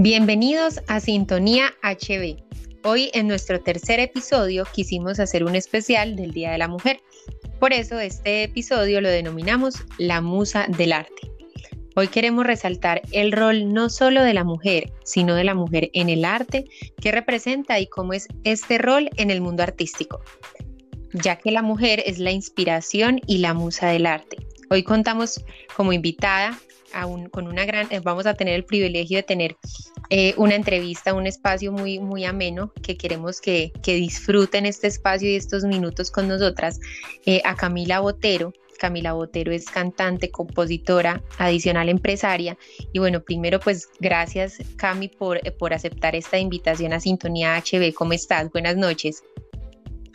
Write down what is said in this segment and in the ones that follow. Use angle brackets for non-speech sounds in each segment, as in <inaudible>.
Bienvenidos a Sintonía HB. Hoy en nuestro tercer episodio quisimos hacer un especial del Día de la Mujer. Por eso este episodio lo denominamos La Musa del Arte. Hoy queremos resaltar el rol no solo de la mujer, sino de la mujer en el arte, qué representa y cómo es este rol en el mundo artístico, ya que la mujer es la inspiración y la musa del arte. Hoy contamos como invitada con una gran, eh, vamos a tener el privilegio de tener eh, una entrevista, un espacio muy, muy ameno, que queremos que, disfruten este espacio y estos minutos con nosotras, eh, a Camila Botero. Camila Botero es cantante, compositora, adicional empresaria. Y bueno, primero pues gracias Cami por, por aceptar esta invitación a Sintonía HB. ¿Cómo estás? Buenas noches.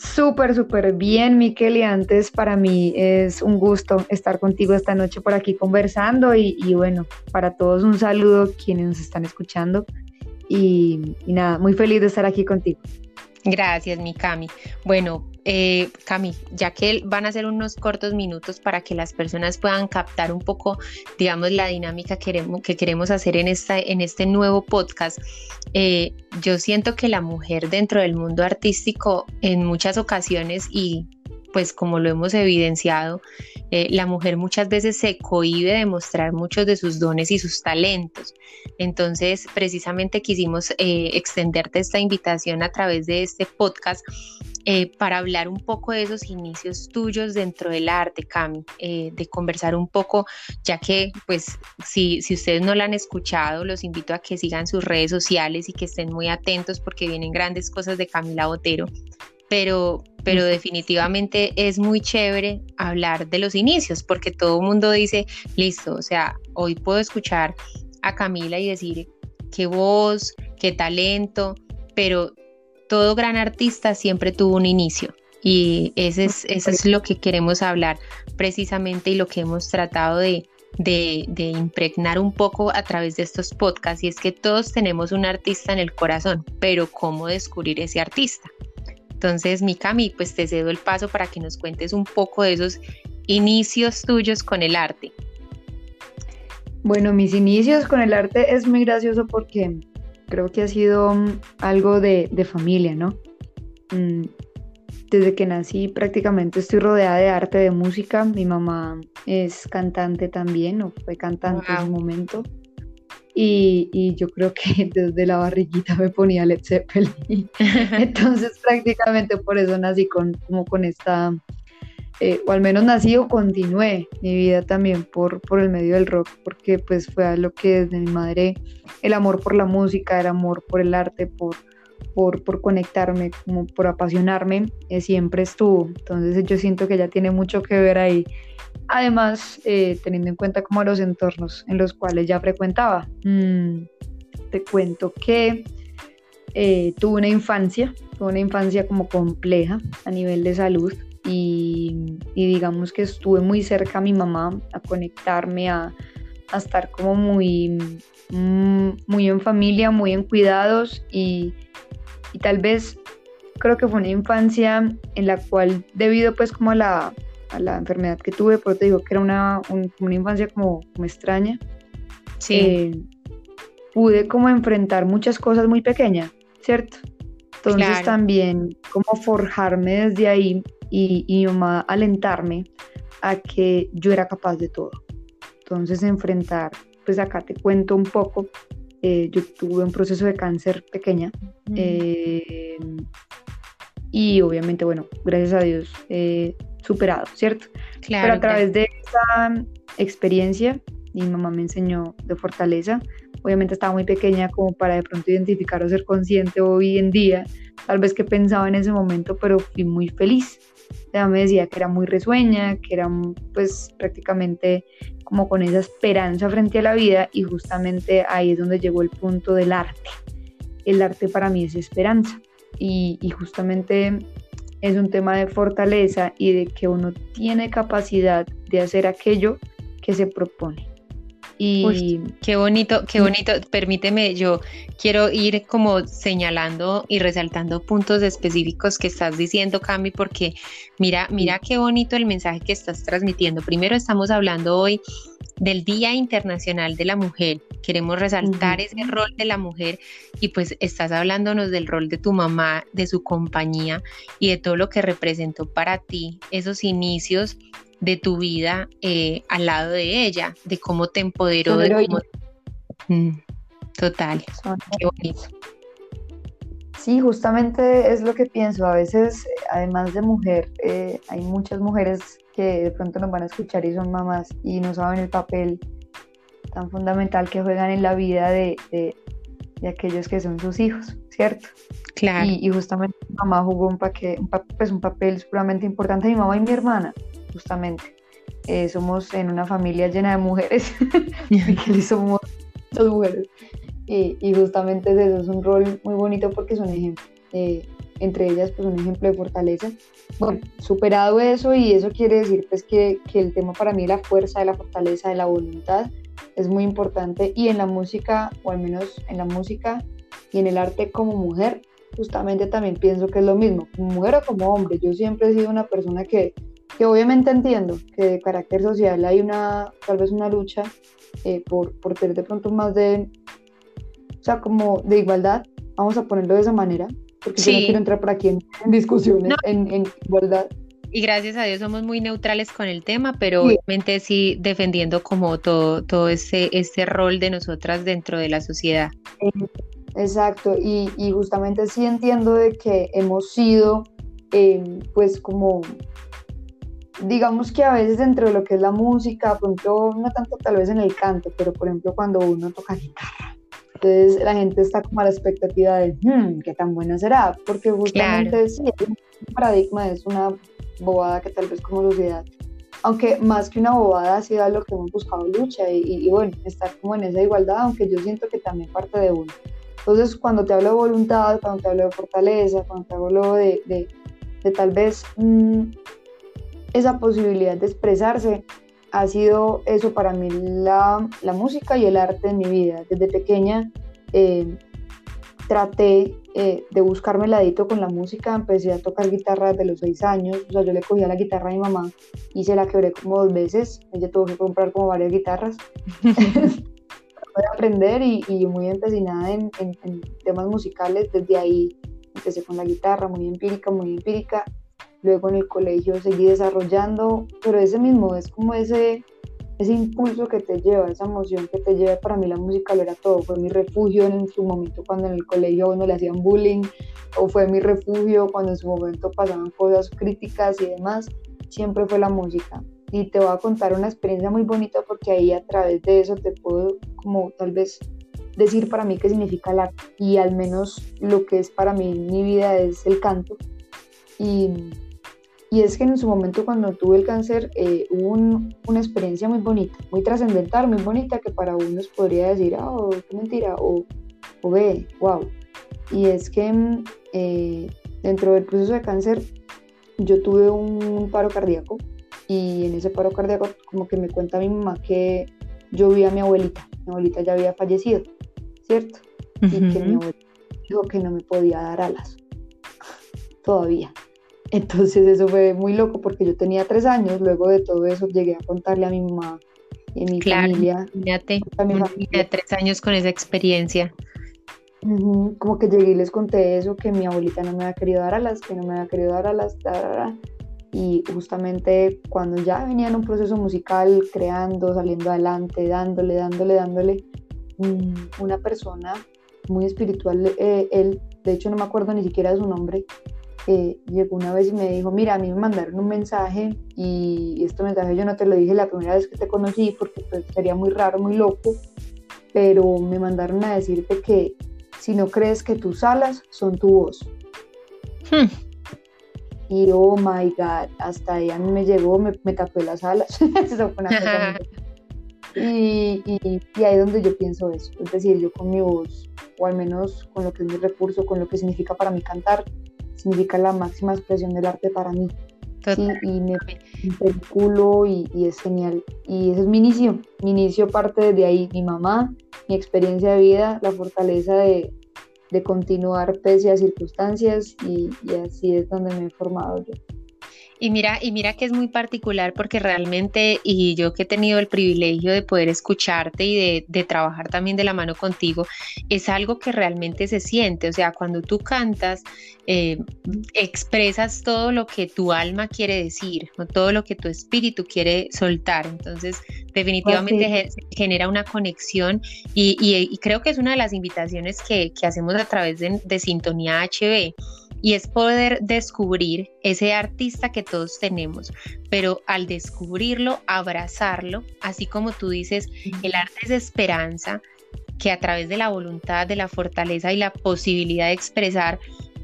Súper, súper bien, Miquel. Y antes para mí es un gusto estar contigo esta noche por aquí conversando. Y, bueno, para todos un saludo quienes nos están escuchando. Y, y nada, muy feliz de estar aquí contigo. Gracias, mi Cami. Bueno, eh, Cami, ya que van a ser unos cortos minutos para que las personas puedan captar un poco, digamos, la dinámica que queremos, que queremos hacer en este nuevo podcast, eh, yo siento que la mujer dentro del mundo artístico en muchas ocasiones y pues como lo hemos evidenciado, eh, la mujer muchas veces se cohíbe de mostrar muchos de sus dones y sus talentos. Entonces, precisamente quisimos eh, extenderte esta invitación a través de este podcast eh, para hablar un poco de esos inicios tuyos dentro del arte, Cami, de conversar un poco, ya que pues si, si ustedes no la han escuchado, los invito a que sigan sus redes sociales y que estén muy atentos porque vienen grandes cosas de Camila Botero. Pero, pero definitivamente es muy chévere hablar de los inicios, porque todo el mundo dice, listo, o sea, hoy puedo escuchar a Camila y decir qué voz, qué talento, pero todo gran artista siempre tuvo un inicio. Y ese es, eso es lo que queremos hablar precisamente y lo que hemos tratado de, de, de, impregnar un poco a través de estos podcasts. Y es que todos tenemos un artista en el corazón, pero ¿cómo descubrir ese artista? Entonces, Mikami, pues te cedo el paso para que nos cuentes un poco de esos inicios tuyos con el arte. Bueno, mis inicios con el arte es muy gracioso porque creo que ha sido mm, algo de, familia, ¿no? Mm, desde que nací prácticamente estoy rodeada de arte, de música. Mi mamá es cantante también, o fue cantante en un momento. Y, yo creo que <laughs> desde la barriguita me ponía Led Zeppelin. <laughs> <laughs> Entonces prácticamente por eso nací con, como con esta, eh, o al menos nací o continué mi vida también por, por el medio del rock, porque pues fue lo que desde mi madre, el amor por la música, el amor por el arte, por, por, por conectarme, como por apasionarme, eh, siempre estuvo. Entonces yo siento que ella tiene mucho que ver ahí Además, eh, teniendo en cuenta como los entornos en los cuales ya frecuentaba. Mm, te cuento que tuve una infancia, tuve una infancia como compleja a nivel de salud y, digamos que estuve muy cerca a mi mamá, a conectarme, a, estar como muy, mm, muy en familia, muy en cuidados y, y tal vez creo que fue una infancia en la cual debido pues como a la la enfermedad que tuve, pero te digo que era una, una infancia como, como, extraña. Sí. Eh, pude como enfrentar muchas cosas muy pequeñas, ¿cierto? Entonces también como forjarme desde ahí y, y mamá alentarme a que yo era capaz de todo. Entonces enfrentar, pues acá te cuento un poco, eh, yo tuve un proceso de cáncer pequeña eh, y obviamente, bueno, gracias a Dios superado, ¿cierto? Claro, Pero a través de esa experiencia, mi mamá me enseñó de fortaleza. Obviamente estaba muy pequeña como para de pronto identificar o ser consciente hoy en día, tal vez que pensaba en ese momento, pero fui muy feliz. Me decía que era muy risueña, que era pues prácticamente como con esa esperanza frente a la vida y justamente ahí es donde llegó el punto del arte. El arte para mí es esperanza y justamente es un tema de fortaleza y de que uno tiene capacidad de hacer aquello que se propone. Y qué bonito, qué bonito. Permíteme, yo quiero ir como señalando y resaltando puntos específicos que estás diciendo, Cami, porque mira, mira qué bonito el mensaje que estás transmitiendo. Primero estamos hablando hoy del Día Internacional de la Mujer. Queremos resaltar ese rol de la mujer y pues estás hablándonos del rol de tu mamá, de su compañía y de todo lo que representó para ti esos inicios de tu vida eh, al lado de ella, de cómo te empoderó, de cómo... Mm, total, qué bonito. Sí, justamente es lo que pienso. A veces, además de mujer, eh, hay muchas mujeres que de pronto nos van a escuchar y son mamás y no saben el papel tan fundamental que juegan en la vida de, de, aquellos que son sus hijos, ¿cierto? Claro. Y, justamente mi mamá jugó un, un, pues un papel sumamente importante, mi mamá y mi hermana, justamente. Eh, somos en una familia llena de mujeres, <laughs> y <laughs> somos dos mujeres. Y, y, justamente eso es un rol muy bonito porque son ejemplos. Eh, entre ellas pues un ejemplo de fortaleza. Bueno, superado eso y eso quiere decir pues que, que el tema para mí la fuerza, de la fortaleza, de la voluntad es muy importante y en la música, o al menos en la música y en el arte como mujer, justamente también pienso que es lo mismo, como mujer o como hombre. Yo siempre he sido una persona que, que obviamente entiendo que de carácter social hay una, tal vez una lucha eh, por, por tener de pronto más de, o sea, como de igualdad, vamos a ponerlo de esa manera, porque yo no quiero entrar por aquí en, discusiones, en, en, igualdad. Y gracias a Dios somos muy neutrales con el tema, pero obviamente sí defendiendo como todo, todo ese, ese rol de nosotras dentro de la sociedad. Exacto, y, y justamente sí entiendo de que hemos sido, em, pues como, digamos que a veces dentro de lo que es la música, ejemplo, no tanto tal vez en el canto, pero por ejemplo cuando uno toca guitarra, entonces la gente está como a la expectativa de, hmm, ¿qué tan buena será? Porque justamente sí, es un paradigma, es una bobada que tal vez como sociedad, aunque más que una bobada ha sido lo que hemos buscado lucha y, bueno, estar como en esa igualdad, aunque yo siento que también parte de uno. Entonces cuando te hablo de voluntad, cuando te hablo de fortaleza, cuando te hablo de, de, de tal vez mmm, esa posibilidad de expresarse, ha sido eso para mí la, la, música y el arte en mi vida. Desde pequeña eh, traté eh, de buscarme el ladito con la música, empecé a tocar guitarra desde los seis años, o sea, yo le cogía la guitarra a mi mamá y se la quebré como dos veces, ella tuvo que comprar como varias guitarras. <laughs> Voy a aprender y, y, muy empecinada en, en, en temas musicales, desde ahí empecé con la guitarra, muy empírica, muy empírica, luego en el colegio seguí desarrollando, pero ese mismo es como ese, ese impulso que te lleva, esa emoción que te lleva, para mí la música lo era todo, fue mi refugio en su momento cuando en el colegio uno le hacían bullying, o fue mi refugio cuando en su momento pasaban cosas críticas y demás, siempre fue la música. Y te voy a contar una experiencia muy bonita porque ahí a través de eso te puedo como tal vez decir para mí qué significa el arte y al menos lo que es para mí mi vida es el canto. Y y es que en su momento cuando tuve el cáncer eh, hubo una experiencia muy bonita, muy trascendental, muy bonita, que para unos podría decir, ah, oh, qué mentira, o, o ve, wow. Y es que mm, eh, dentro del proceso de cáncer yo tuve un paro cardíaco y en ese paro cardíaco como que me cuenta mi mamá que yo vi a mi abuelita, mi abuelita ya había fallecido, ¿cierto? Y que mi abuelita dijo que no me podía dar alas, todavía. Entonces eso fue muy loco porque yo tenía tres años, luego de todo eso llegué a contarle a mi mamá y a mi familia. Imagínate, a mi familia. tres años con esa experiencia. como que llegué y les conté eso, que mi abuelita no me había querido dar alas, que no me había querido dar alas, y justamente cuando ya venía en un proceso musical, creando, saliendo adelante, dándole, dándole, dándole, mm, una persona muy espiritual, eh, él, de hecho no me acuerdo ni siquiera de su nombre, eh, llegó una vez y me dijo, mira, a mí me mandaron un mensaje y este mensaje yo no te lo dije la primera vez que te conocí porque pues, sería muy raro, muy loco, pero me mandaron a decirte que si no crees que tus alas son tu voz. Hmm. Y oh my God, hasta ahí a mí me llegó, me, me tapé las alas. <laughs> <laughs> y, y, y, ahí es donde yo pienso eso, es decir, yo con mi voz, o al menos con lo que es mi recurso, con lo que significa para mí cantar, significa la máxima expresión del arte para mí. Sí, y me vinculo y, y, es genial. Y ese es mi inicio. Mi inicio parte de ahí, mi mamá, mi experiencia de vida, la fortaleza de, de continuar pese a circunstancias y, y, así es donde me he formado yo. Y mira, y mira que es muy particular porque realmente, y yo que he tenido el privilegio de poder escucharte y de, trabajar también de la mano contigo, es algo que realmente se siente. O sea, cuando tú cantas, eh, expresas todo lo que tu alma quiere decir, todo lo que tu espíritu quiere soltar. Entonces, definitivamente genera una conexión y, creo que es una de las invitaciones que, hacemos a través de, de Sintonía HB y es poder descubrir ese artista que todos tenemos, pero al descubrirlo, abrazarlo, así como tú dices, el arte es esperanza, que a través de la voluntad, de la fortaleza y la posibilidad de expresar,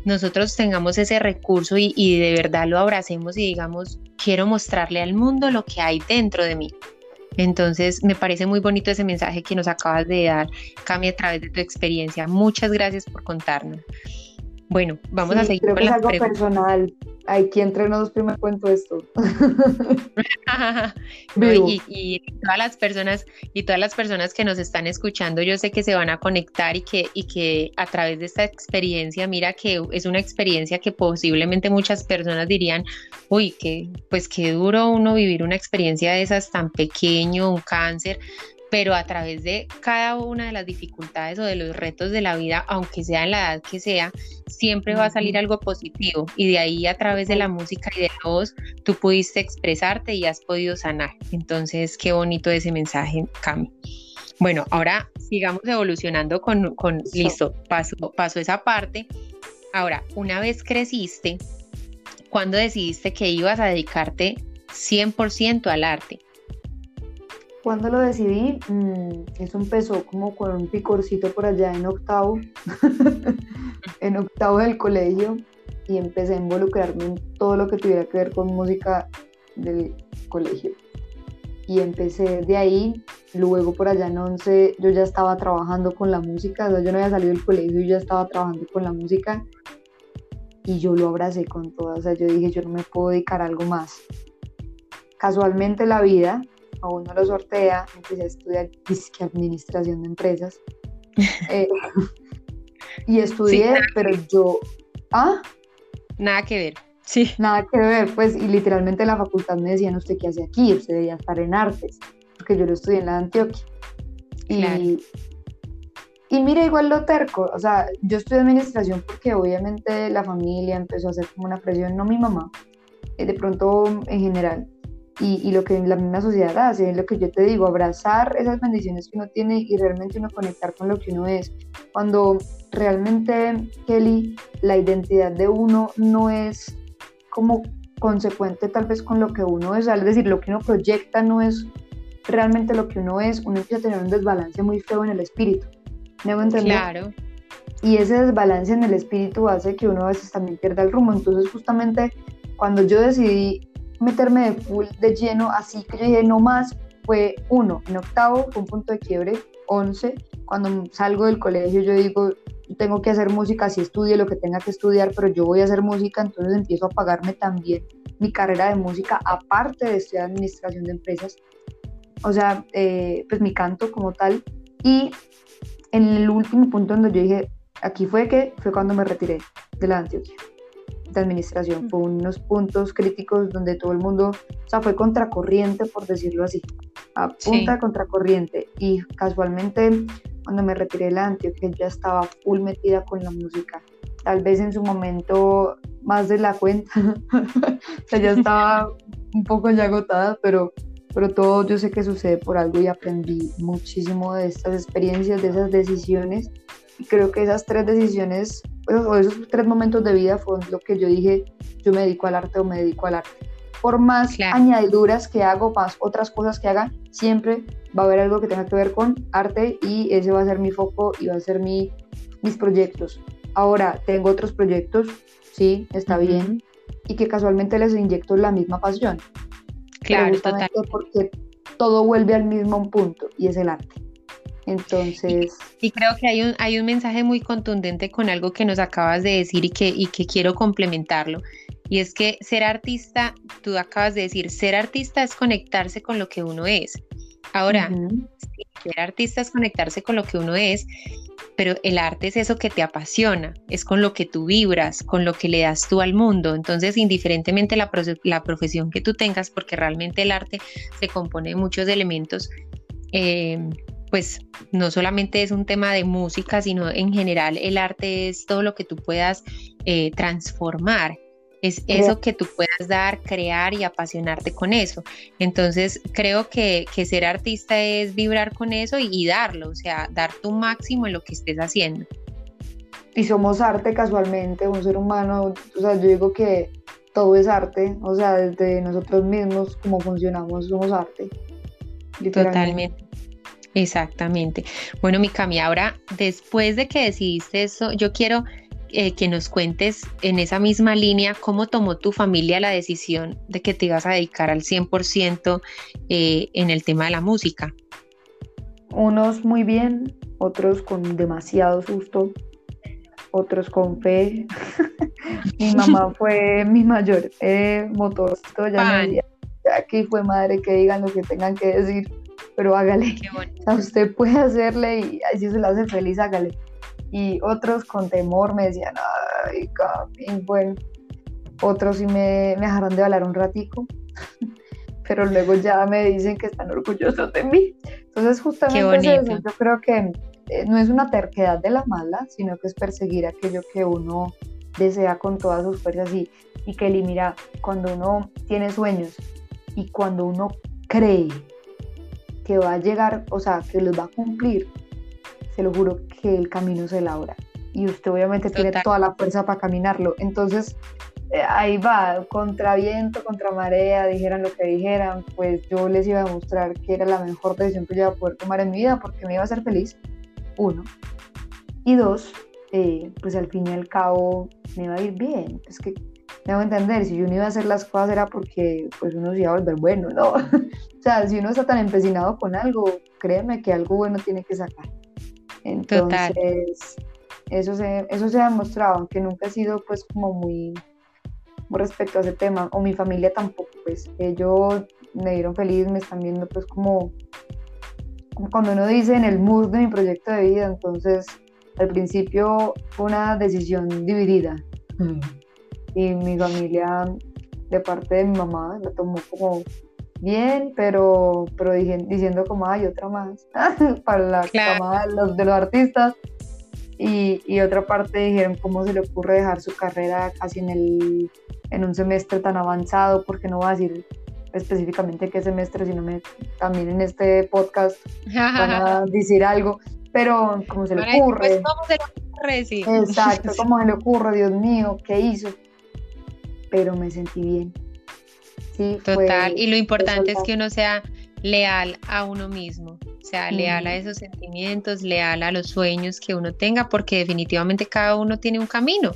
nosotros tengamos ese recurso y, de verdad lo abracemos y digamos, quiero mostrarle al mundo lo que hay dentro de mí. Entonces, me parece muy bonito ese mensaje que nos acabas de dar, Cami, a través de tu experiencia. Muchas gracias por contarnos. Bueno, vamos a seguir creo que es algo personal. Aquí entre nosotros primero cuento esto. <laughs> y, todas las personas y todas las personas que nos están escuchando, yo sé que se van a conectar y que y que a través de esta experiencia, mira que es una experiencia que posiblemente muchas personas dirían, uy, que pues qué duro uno vivir una experiencia de esas tan pequeño, un cáncer, pero a través de cada una de las dificultades o de los retos de la vida, aunque sea en la edad que sea, siempre va a salir algo positivo y de ahí a través de la música y de la voz tú pudiste expresarte y has podido sanar. Entonces, qué bonito ese mensaje, Cami. Bueno, ahora sigamos evolucionando con, con listo, paso, paso esa parte. Ahora, una vez creciste, ¿cuándo decidiste que ibas a dedicarte 100% al arte? Cuando lo decidí, mm, eso empezó como con un picorcito por allá en octavo, <laughs> en octavo del colegio, y empecé a involucrarme en todo lo que tuviera que ver con música del colegio. Y empecé de ahí, luego por allá en once yo ya estaba trabajando con la música, yo no había salido del colegio y ya estaba trabajando con la música y yo lo abracé con todo, o sea, yo dije, yo no me puedo dedicar a algo más. Casualmente la vida a uno lo sortea, empecé a estudiar administración de empresas. <laughs> Eh, y estudié, pero yo... ¿Ah? Nada que ver. Sí. Nada que ver, pues, y literalmente en la facultad me decían, ¿usted qué hace aquí? Usted debía estar en artes, porque yo lo estudié en la de Antioquia. Y, y mira, igual lo terco, o sea, yo estudié administración porque obviamente la familia empezó a hacer como una presión, no mi mamá, eh, de pronto en general, y, lo que la misma sociedad hace, es lo que yo te digo, abrazar esas bendiciones que uno tiene y realmente uno conectar con lo que uno es. Cuando realmente, Kelly, la identidad de uno no es como consecuente tal vez con lo que uno es, es decir, lo que uno proyecta no es realmente lo que uno es, uno empieza a tener un desbalance muy feo en el espíritu. ¿Me hago entender? Claro. Y ese desbalance en el espíritu hace que uno a veces también pierda el rumbo. Entonces, justamente cuando yo decidí meterme de full, de lleno, así que yo dije, no más, fue uno, en octavo fue un punto de quiebre, once, cuando salgo del colegio yo digo, tengo que hacer música, si estudie lo que tenga que estudiar, pero yo voy a hacer música, entonces empiezo a pagarme también mi carrera de música, aparte de estudiar administración de empresas, o sea, eh, pues mi canto como tal, y en el último punto donde yo dije, aquí fue que fue cuando me retiré de la Antioquia de administración. Fue unos puntos críticos donde todo el mundo, o sea, fue contracorriente, por decirlo así, a punta de contracorriente. Y casualmente, cuando me retiré de la Antioquia, ya estaba full metida con la música. Tal vez en su momento más de la cuenta, <laughs> o sea, ya estaba <laughs> un poco ya agotada, pero, pero todo yo sé que sucede por algo y aprendí muchísimo de estas experiencias, de esas decisiones. Y creo que esas tres decisiones esos tres momentos de vida fue lo que yo dije, yo me dedico al arte o me dedico al arte. Por más añadiduras que hago, más otras cosas que haga, siempre va a haber algo que tenga que ver con arte y ese va a ser mi foco y va a ser mi, mis proyectos. Ahora, tengo otros proyectos, sí, está bien, y que casualmente les inyecto la misma pasión. Claro, total. Porque todo vuelve al mismo punto y es el arte. Entonces... Y, creo que hay un, hay un mensaje muy contundente con algo que nos acabas de decir y que, y que quiero complementarlo. Y es que ser artista, tú acabas de decir, ser artista es conectarse con lo que uno es. Ahora, ser artista es conectarse con lo que uno es, pero el arte es eso que te apasiona, es con lo que tú vibras, con lo que le das tú al mundo. Entonces, indiferentemente la, la profesión que tú tengas, porque realmente el arte se compone de muchos elementos, eh, pues no solamente es un tema de música, sino en general el arte es todo lo que tú puedas eh, transformar es eso que tú puedas dar, crear y apasionarte con eso. Entonces, creo que, ser artista es vibrar con eso y, darlo, o sea, dar tu máximo en lo que estés haciendo. Y somos arte casualmente, un ser humano, o sea, yo digo que todo es arte, o sea, desde nosotros mismos, como funcionamos, somos arte. Totalmente. Exactamente. Bueno, mi Cami, ahora después de que decidiste eso, yo quiero eh, que nos cuentes en esa misma línea cómo tomó tu familia la decisión de que te ibas a dedicar al 100% eh, en el tema de la música. Unos muy bien, otros con demasiado susto, otros con fe. <laughs> mi mamá <laughs> fue mi mayor eh, motor, ya, me, aquí fue madre que digan lo que tengan que decir, pero hágale. O <laughs> usted puede hacerle y si se lo hace feliz, hágale. Y otros con temor me decían, ay, Cami, bueno, otros sí me, me dejaron de hablar un ratico, <laughs> pero luego ya me dicen que están orgullosos de mí. Entonces justamente eso, yo creo que eh, no es una terquedad de la mala, sino que es perseguir aquello que uno desea con todas sus fuerzas. Y, y que mira, cuando uno tiene sueños y cuando uno cree que va a llegar, o sea, que los va a cumplir, te lo juro que el camino se labra y usted obviamente tiene toda la fuerza para caminarlo. Entonces, eh, ahí va, contra viento, contra marea, dijeran lo que dijeran, pues yo les iba a demostrar que era la mejor decisión que yo iba a poder tomar en mi vida porque me iba a hacer feliz, uno. Y dos, eh, pues al fin y al cabo me iba a ir bien. Es que me hago entender, si yo no iba a hacer las cosas era porque pues uno se iba a volver bueno, ¿no? <laughs> o sea, si uno está tan empecinado con algo, créeme que algo bueno tiene que sacar. Entonces, eso se, eso se ha demostrado, aunque nunca ha sido pues como muy, respecto a ese tema, o mi familia tampoco, pues ellos me dieron feliz, me están viendo pues como, cuando uno dice en el mood de mi proyecto de vida, entonces al principio fue una decisión dividida y mi familia de parte de mi mamá lo tomó como bien, pero, pero diciendo como hay otra más <laughs> para la de los, de los artistas. Y, y, otra parte dijeron cómo se le ocurre dejar su carrera casi en, el, en un semestre tan avanzado, porque no va a decir específicamente qué semestre, sino me, también en este podcast van a <laughs> decir algo, pero como se le ocurre. ¿cómo se le ocurre? Sí. Exacto, <laughs> como se le ocurre, Dios mío, ¿qué hizo? Pero me sentí bien Total, y lo importante es que uno sea leal a uno mismo, sea leal a esos sentimientos, leal a los sueños que uno tenga, porque definitivamente cada uno tiene un camino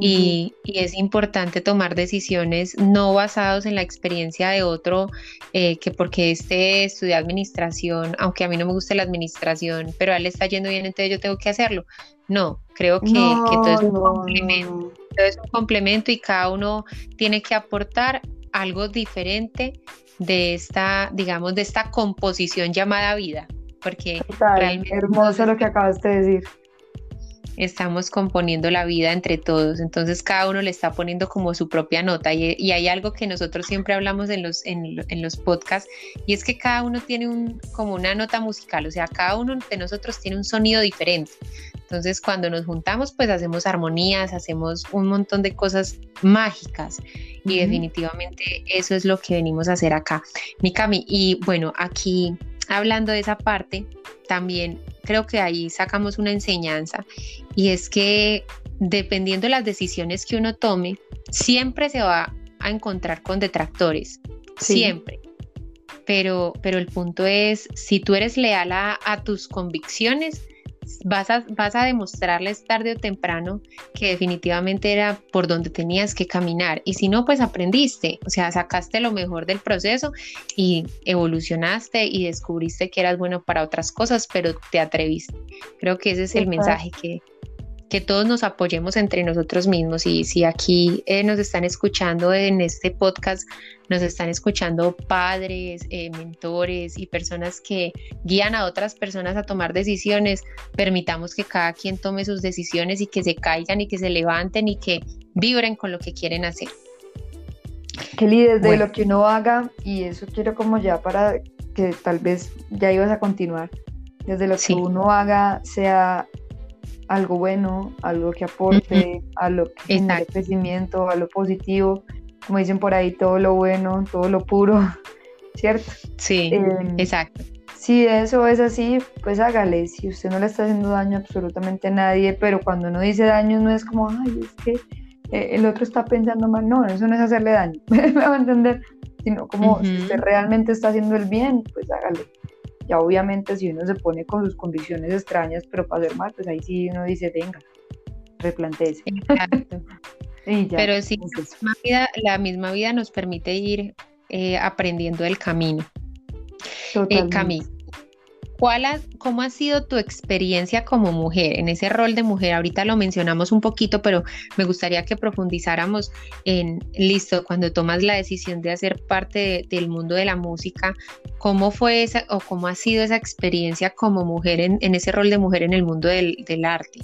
y, es importante tomar decisiones no basados en la experiencia de otro, eh, que porque este estudia administración, aunque a mí no me guste la administración, pero a él está yendo bien, entonces yo tengo que hacerlo. No, creo que, todo es un complemento. Todo es un complemento y cada uno tiene que aportar algo diferente de esta, digamos, de esta composición llamada vida, porque realmente hermoso lo que acabas de decir. Estamos componiendo la vida entre todos, entonces cada uno le está poniendo como su propia nota. Y, hay algo que nosotros siempre hablamos en los, en, en, los podcasts y es que cada uno tiene un, como una nota musical, o sea, cada uno de nosotros tiene un sonido diferente. Entonces, cuando nos juntamos, pues hacemos armonías, hacemos un montón de cosas mágicas. Y definitivamente eso es lo que venimos a hacer acá. Mikami, y bueno, aquí hablando de esa parte, también creo que ahí sacamos una enseñanza y es que dependiendo de las decisiones que uno tome, siempre se va a encontrar con detractores, siempre. Pero, pero el punto es, si tú eres leal a, a tus convicciones, vas a, vas a demostrarles tarde o temprano que definitivamente era por donde tenías que caminar. Y si no, pues aprendiste, o sea, sacaste lo mejor del proceso y evolucionaste y descubriste que eras bueno para otras cosas, pero te atreviste. Creo que ese es el mensaje que, que todos nos apoyemos entre nosotros mismos. Y si aquí eh, nos están escuchando en este podcast, nos están escuchando padres, eh, mentores y personas que guían a otras personas a tomar decisiones, permitamos que cada quien tome sus decisiones y que se caigan y que se levanten y que vibren con lo que quieren hacer. Kelly, desde lo que uno haga, y eso quiero como ya para que tal vez ya ibas a continuar, desde lo que uno haga sea algo bueno, algo que aporte, a lo que genere crecimiento, a lo positivo, como dicen por ahí, todo lo bueno, todo lo puro, <laughs> ¿cierto? Sí, em, exacto. Si eso es así, pues hágale. Si usted no le está haciendo daño absolutamente a nadie, pero cuando uno dice daño no es como, ay, es que eh, el otro está pensando mal. No, eso no es hacerle daño, <laughs> me va a entender. Sino como si usted realmente está haciendo el bien, pues hágale. Ya obviamente si uno se pone con sus condiciones extrañas, pero para hacer mal, pues ahí sí uno dice, venga, replantéese. <laughs> pero sí, la misma, vida, la misma vida nos permite ir eh, aprendiendo el camino. Eh, Camino. ¿Cómo ha sido tu experiencia como mujer en ese rol de mujer? Ahorita lo mencionamos un poquito, pero me gustaría que profundizáramos en, listo, cuando tomas la decisión de hacer parte del mundo de la música, ¿cómo fue esa o cómo ha sido esa experiencia como mujer en, ese rol de mujer en el mundo del, arte?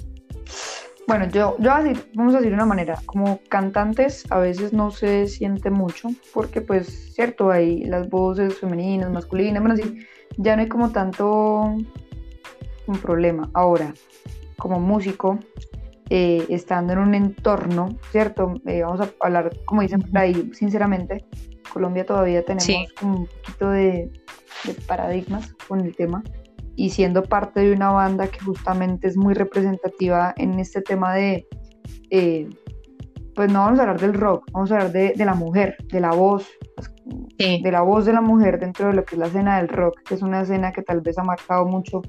Bueno, yo, yo vamos a decir de una manera, como cantantes a veces no se siente mucho, porque pues, cierto, hay las voces femeninas, masculinas, bueno, sí, ya no hay como tanto un problema. Ahora, como músico, eh, estando en un entorno, ¿cierto? Eh, vamos a hablar, como dicen por ahí, sinceramente, Colombia todavía tenemos un poquito de, paradigmas con el tema y siendo parte de una banda que justamente es muy representativa en este tema de, eh, pues no vamos a hablar del rock, vamos a hablar de, de la mujer, de la voz, de la voz de la mujer dentro de lo que es la escena del rock, que es una escena que tal vez ha marcado mucho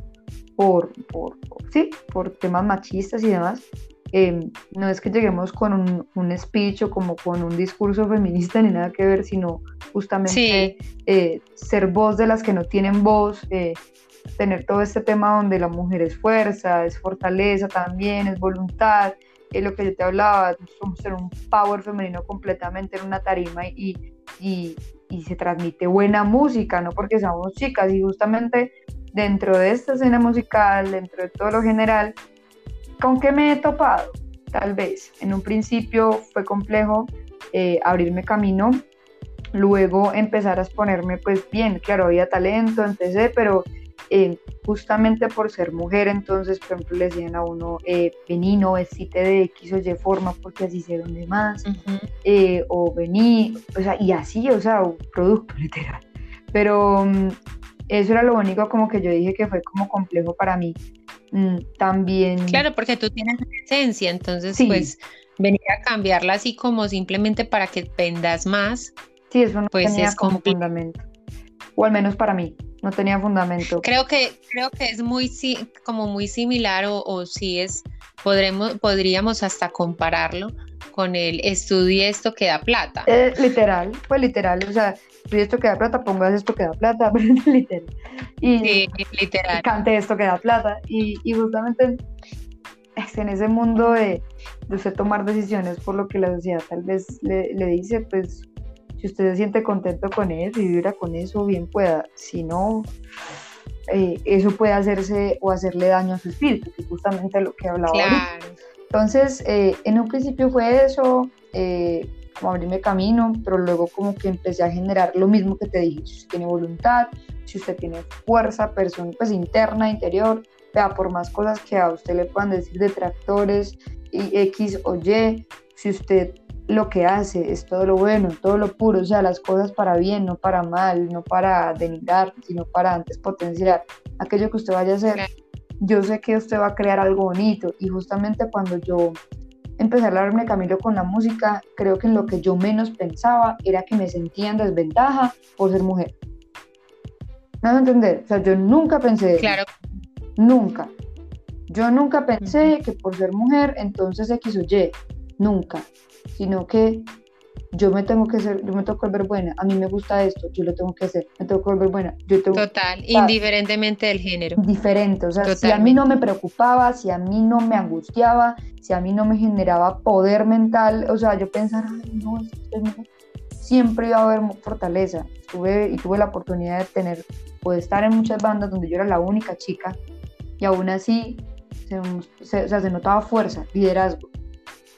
por, por, sí, por temas machistas y demás. Em, no es que lleguemos con un, un, speech o como con un discurso feminista ni nada que ver, sino justamente eh, ser voz de las que no tienen voz, eh, tener todo este tema donde la mujer es fuerza, es fortaleza también, es voluntad, es lo que yo te hablaba, somos ser un power femenino completamente en una tarima y, y, y se transmite buena música, no porque seamos chicas y justamente dentro de esta escena musical, dentro de todo lo general, ¿con qué me he topado? Tal vez en un principio fue complejo eh, abrirme camino, luego empezar a exponerme pues bien, claro, había talento, empecé, pero eh, justamente por ser mujer, entonces, por ejemplo, le decían a uno, eh, vení, no vestite de X o Y forma porque así se vende más, eh, o vení, o sea, y así, o sea, un producto <laughs> literal. Pero mm, eso era lo único como que yo dije que fue como complejo para mí. Mm, también... Claro, porque tú tienes esencia, entonces, pues, venir a cambiarla así como simplemente para que vendas más. Sí, eso no pues tenía es como fundamento. O al menos para mí no tenía fundamento. Creo que, creo que es muy, como muy similar o, o sí es, podremos, podríamos hasta compararlo con el estudie esto que da plata. Eh, literal, fue literal, o sea, estudie esto que da plata, pongas esto que da plata, <laughs> literal. Y, sí, literal. cante esto que da plata. Y, y justamente en ese mundo de, de, usted tomar decisiones por lo que la sociedad tal vez le, le dice, pues si usted se siente contento con eso y vibra con eso, bien pueda. Si no, eh, eso puede hacerse o hacerle daño a su espíritu, que es justamente lo que hablaba claro. Entonces, eh, en un principio fue eso, eh, como abrirme camino, pero luego como que empecé a generar lo mismo que te dije, si usted tiene voluntad, si usted tiene fuerza persona, pues interna, interior, vea, por más cosas que a usted le puedan decir detractores, y X o Y, si usted lo que hace es todo lo bueno, todo lo puro, o sea, las cosas para bien, no para mal, no para denigrar, sino para antes potenciar aquello que usted vaya a hacer. Yo sé que usted va a crear algo bonito y justamente cuando yo empecé a darme camino con la música, creo que en lo que yo menos pensaba era que me sentía en desventaja por ser mujer. ¿Me vas a entender? O sea, yo nunca pensé. Claro. Nunca. Yo nunca pensé que por ser mujer, entonces X o Y. Nunca sino que yo me tengo que hacer, yo me tengo que volver buena, a mí me gusta esto, yo lo tengo que hacer, me tengo que volver buena. Yo tengo, Total, indiferentemente del género. Diferente, o sea, si a mí no me preocupaba, si a mí no me angustiaba, si a mí no me generaba poder mental, o sea, yo pensaba, ay, no, siempre iba a haber fortaleza. Tuve, y tuve la oportunidad de tener, de estar en muchas bandas donde yo era la única chica y aún así se, se notaba fuerza, liderazgo.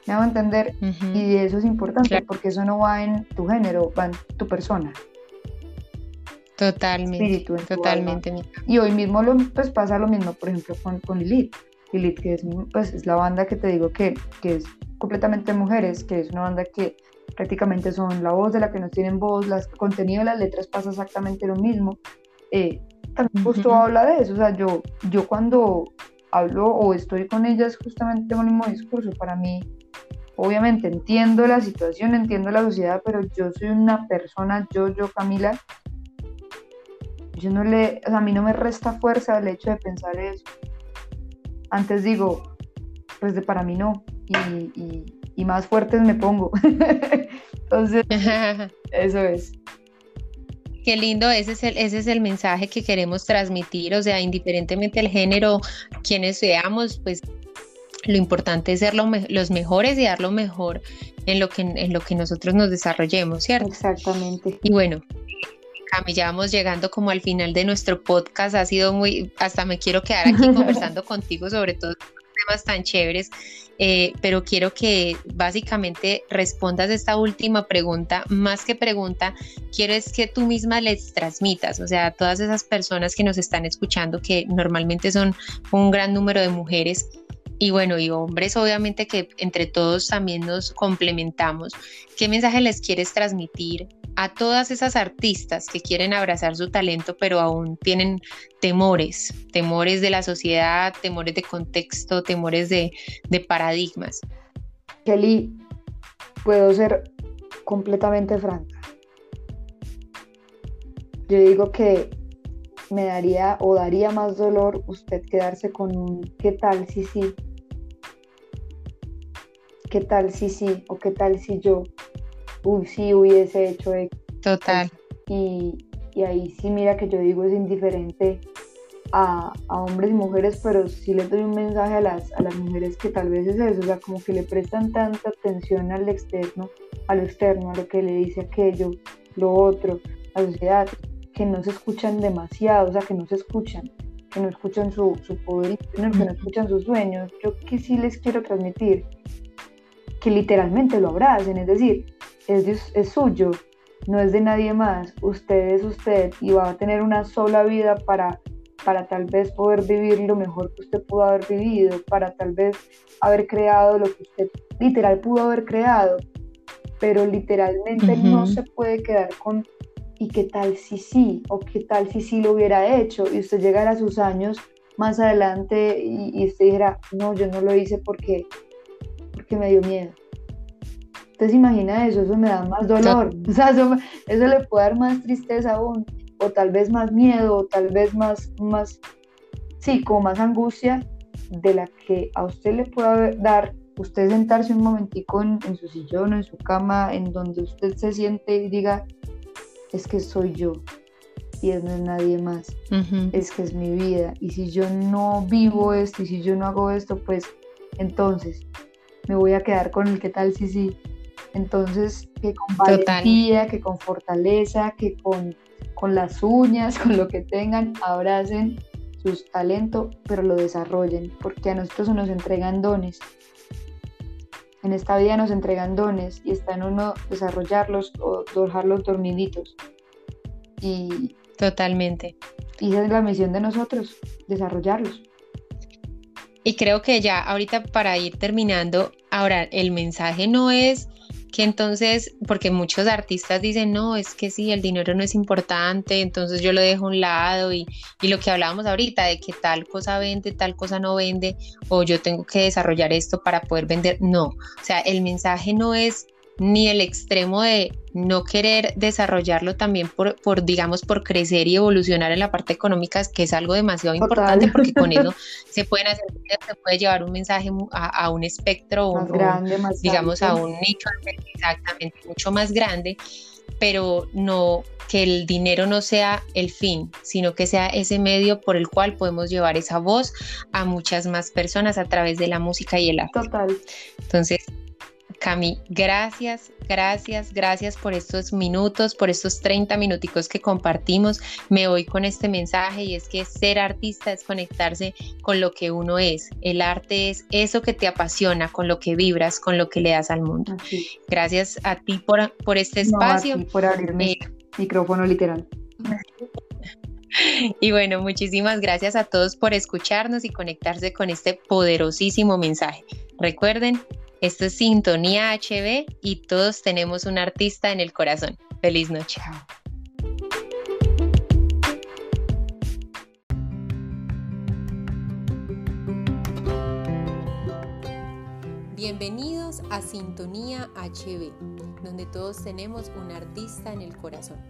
Me hago entender y eso es importante porque eso no va en tu género, va en tu persona. Totalmente. Espíritu, totalmente. Y hoy mismo lo, pues pasa lo mismo, por ejemplo, con, con Lilith. Lilith, que es, pues, es la banda que te digo que, que es completamente mujeres, que es una banda que prácticamente son la voz de la que nos tienen voz, el contenido de las letras pasa exactamente lo mismo. Eh, también justo habla de eso, o sea, yo, yo cuando hablo o estoy con ellas justamente tengo el mismo discurso, para mí obviamente entiendo la situación, entiendo la sociedad, pero yo soy una persona, yo, yo, Camila, yo no le, o sea, a mí no me resta fuerza el hecho de pensar eso. Antes digo, pues de para mí no, y, y, más fuertes me pongo. <laughs> Entonces, <laughs> eso es. Qué lindo, ese es, el, ese es el mensaje que queremos transmitir, o sea, indiferentemente del género, quienes seamos, pues lo importante es ser los mejores y dar lo mejor en lo, que, en lo que nosotros nos desarrollemos, ¿cierto? Exactamente. Y bueno, Cami, ya vamos llegando como al final de nuestro podcast. Ha sido muy, hasta me quiero quedar aquí <laughs> conversando contigo sobre todos temas tan chéveres, eh, pero quiero que básicamente respondas esta última pregunta. Más que pregunta, quiero es que tú misma les transmitas, o sea, a todas esas personas que nos están escuchando, que normalmente son un gran número de mujeres, y bueno, y hombres obviamente que entre todos también nos complementamos. ¿Qué mensaje les quieres transmitir a todas esas artistas que quieren abrazar su talento pero aún tienen temores, temores de la sociedad, temores de contexto, temores de, paradigmas? Kelly, puedo ser completamente franca. Yo digo que me daría o daría más dolor usted quedarse con un qué tal si sí ¿qué tal si sí? ¿O qué tal si yo, uy, sí hubiese hecho X? Total. Y, ahí sí, mira que yo digo es indiferente a, hombres y mujeres, pero sí les doy un mensaje a las, a las mujeres que tal vez es eso, o sea, como que le prestan tanta atención al externo, a lo externo, a lo que le dice aquello, lo otro, a la sociedad, que no se escuchan demasiado, o sea, que no se escuchan, que no escuchan su, su poder que no escuchan sus sueños. Yo que sí les quiero transmitir que literalmente lo abracen, es decir, es, es suyo, no es de nadie más, usted es usted y va a tener una sola vida para, para tal vez poder vivir lo mejor que usted pudo haber vivido, para tal vez haber creado lo que usted literal pudo haber creado, pero literalmente no se puede quedar con y qué tal si sí, o qué tal si sí lo hubiera hecho y usted llegara a sus años más adelante y, y usted dijera, no, yo no lo hice porque porque me dio miedo. Entonces imagina eso, eso me da más dolor, <laughs> o sea, eso, le puede dar más tristeza aún, o tal vez más miedo, o tal vez más, más, sí, como más angustia de la que a usted le puede dar usted sentarse un momentico en, su sillón o en su cama, en donde usted se siente y diga, es que soy yo y no es nadie más, es que es mi vida. Y si yo no vivo esto y si yo no hago esto, pues entonces me voy a quedar con el qué tal si sí. Entonces, que con valentía, que con fortaleza, que con, con las uñas, <laughs> con lo que tengan, abracen sus talentos, pero lo desarrollen, porque a nosotros nos entregan dones. En esta vida nos entregan dones y está en uno desarrollarlos o dejarlos dormiditos. Y, Totalmente. Y esa es la misión de nosotros, desarrollarlos. Y creo que ya ahorita para ir terminando, ahora el mensaje no es que entonces, porque muchos artistas dicen, no, es que sí, el dinero no es importante, entonces yo lo dejo a un lado y, y lo que hablábamos ahorita de que tal cosa vende, tal cosa no vende, o yo tengo que desarrollar esto para poder vender, no, o sea, el mensaje no es ni el extremo de no querer desarrollarlo también por, por, digamos, por crecer y evolucionar en la parte económica, que es algo demasiado importante porque con eso <laughs> se pueden hacer, se puede llevar un mensaje a, un espectro, más grande, digamos, a un nicho exactamente mucho más grande, pero no que el dinero no sea el fin, sino que sea ese medio por el cual podemos llevar esa voz a muchas más personas a través de la música y el arte. Total. Entonces, Cami, gracias, gracias, gracias por estos minutos, por estos 30 minuticos que compartimos. Me voy con este mensaje y es que ser artista es conectarse con lo que uno es. El arte es eso que te apasiona, con lo que vibras, con lo que le das al mundo. Gracias a ti por, por este espacio. por abrirme eh, micrófono literal. <laughs> Y bueno, muchísimas gracias a todos por escucharnos y conectarse con este poderosísimo mensaje. Recuerden, esto es Sintonía HB y todos tenemos un artista en el corazón. Feliz noche. Bienvenidos a Sintonía HB, donde todos tenemos un artista en el corazón.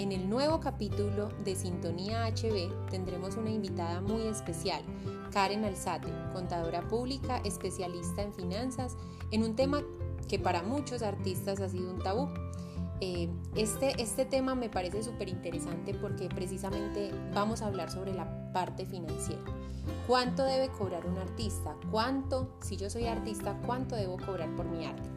En el nuevo capítulo de Sintonía HB tendremos una invitada muy especial, Karen Alzate, contadora pública, especialista en finanzas, en un tema que para muchos artistas ha sido un tabú. Eh, este, este tema me parece súper interesante porque precisamente vamos a hablar sobre la parte financiera. ¿Cuánto debe cobrar un artista? ¿Cuánto, si yo soy artista, cuánto debo cobrar por mi arte?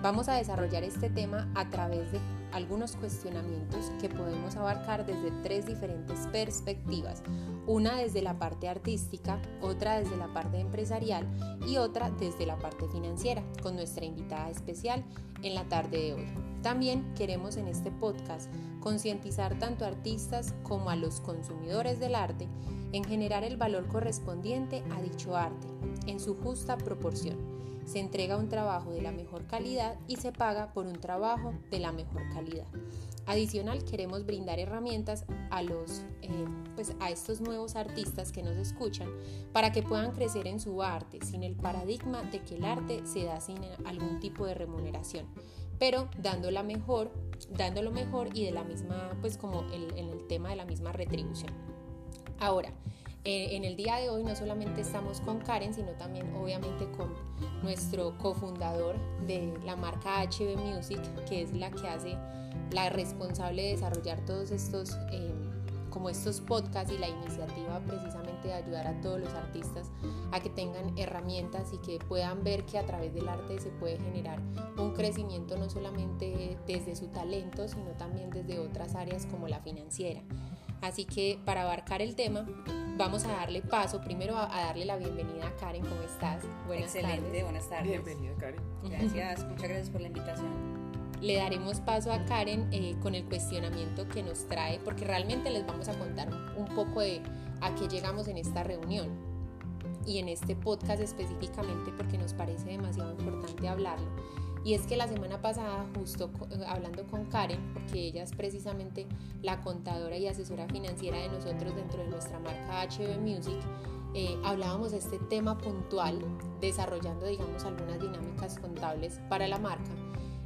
Vamos a desarrollar este tema a través de algunos cuestionamientos que podemos abarcar desde tres diferentes perspectivas. Una desde la parte artística, otra desde la parte empresarial y otra desde la parte financiera, con nuestra invitada especial en la tarde de hoy. También queremos en este podcast concientizar tanto a artistas como a los consumidores del arte en generar el valor correspondiente a dicho arte, en su justa proporción se entrega un trabajo de la mejor calidad y se paga por un trabajo de la mejor calidad. Adicional, queremos brindar herramientas a, los, eh, pues a estos nuevos artistas que nos escuchan para que puedan crecer en su arte sin el paradigma de que el arte se da sin algún tipo de remuneración, pero dando la mejor, dándolo mejor y de la misma, pues como en el tema de la misma retribución. Ahora, eh, en el día de hoy no solamente estamos con Karen, sino también obviamente con nuestro cofundador de la marca HB Music, que es la que hace la responsable de desarrollar todos estos, eh, como estos podcasts y la iniciativa precisamente de ayudar a todos los artistas a que tengan herramientas y que puedan ver que a través del arte se puede generar un crecimiento no solamente desde su talento, sino también desde otras áreas como la financiera. Así que para abarcar el tema, vamos a darle paso primero a, darle la bienvenida a Karen. ¿Cómo estás? Buenas Excelente, buenas tardes. Bienvenida, Karen. Gracias, muchas gracias por la invitación. Le daremos paso a Karen eh, con el cuestionamiento que nos trae, porque realmente les vamos a contar un poco de a qué llegamos en esta reunión y en este podcast específicamente porque nos parece demasiado importante hablarlo. Y es que la semana pasada, justo eh, hablando con Karen, porque ella es precisamente la contadora y asesora financiera de nosotros dentro de nuestra marca HB Music, eh, hablábamos de este tema puntual, desarrollando, digamos, algunas dinámicas contables para la marca.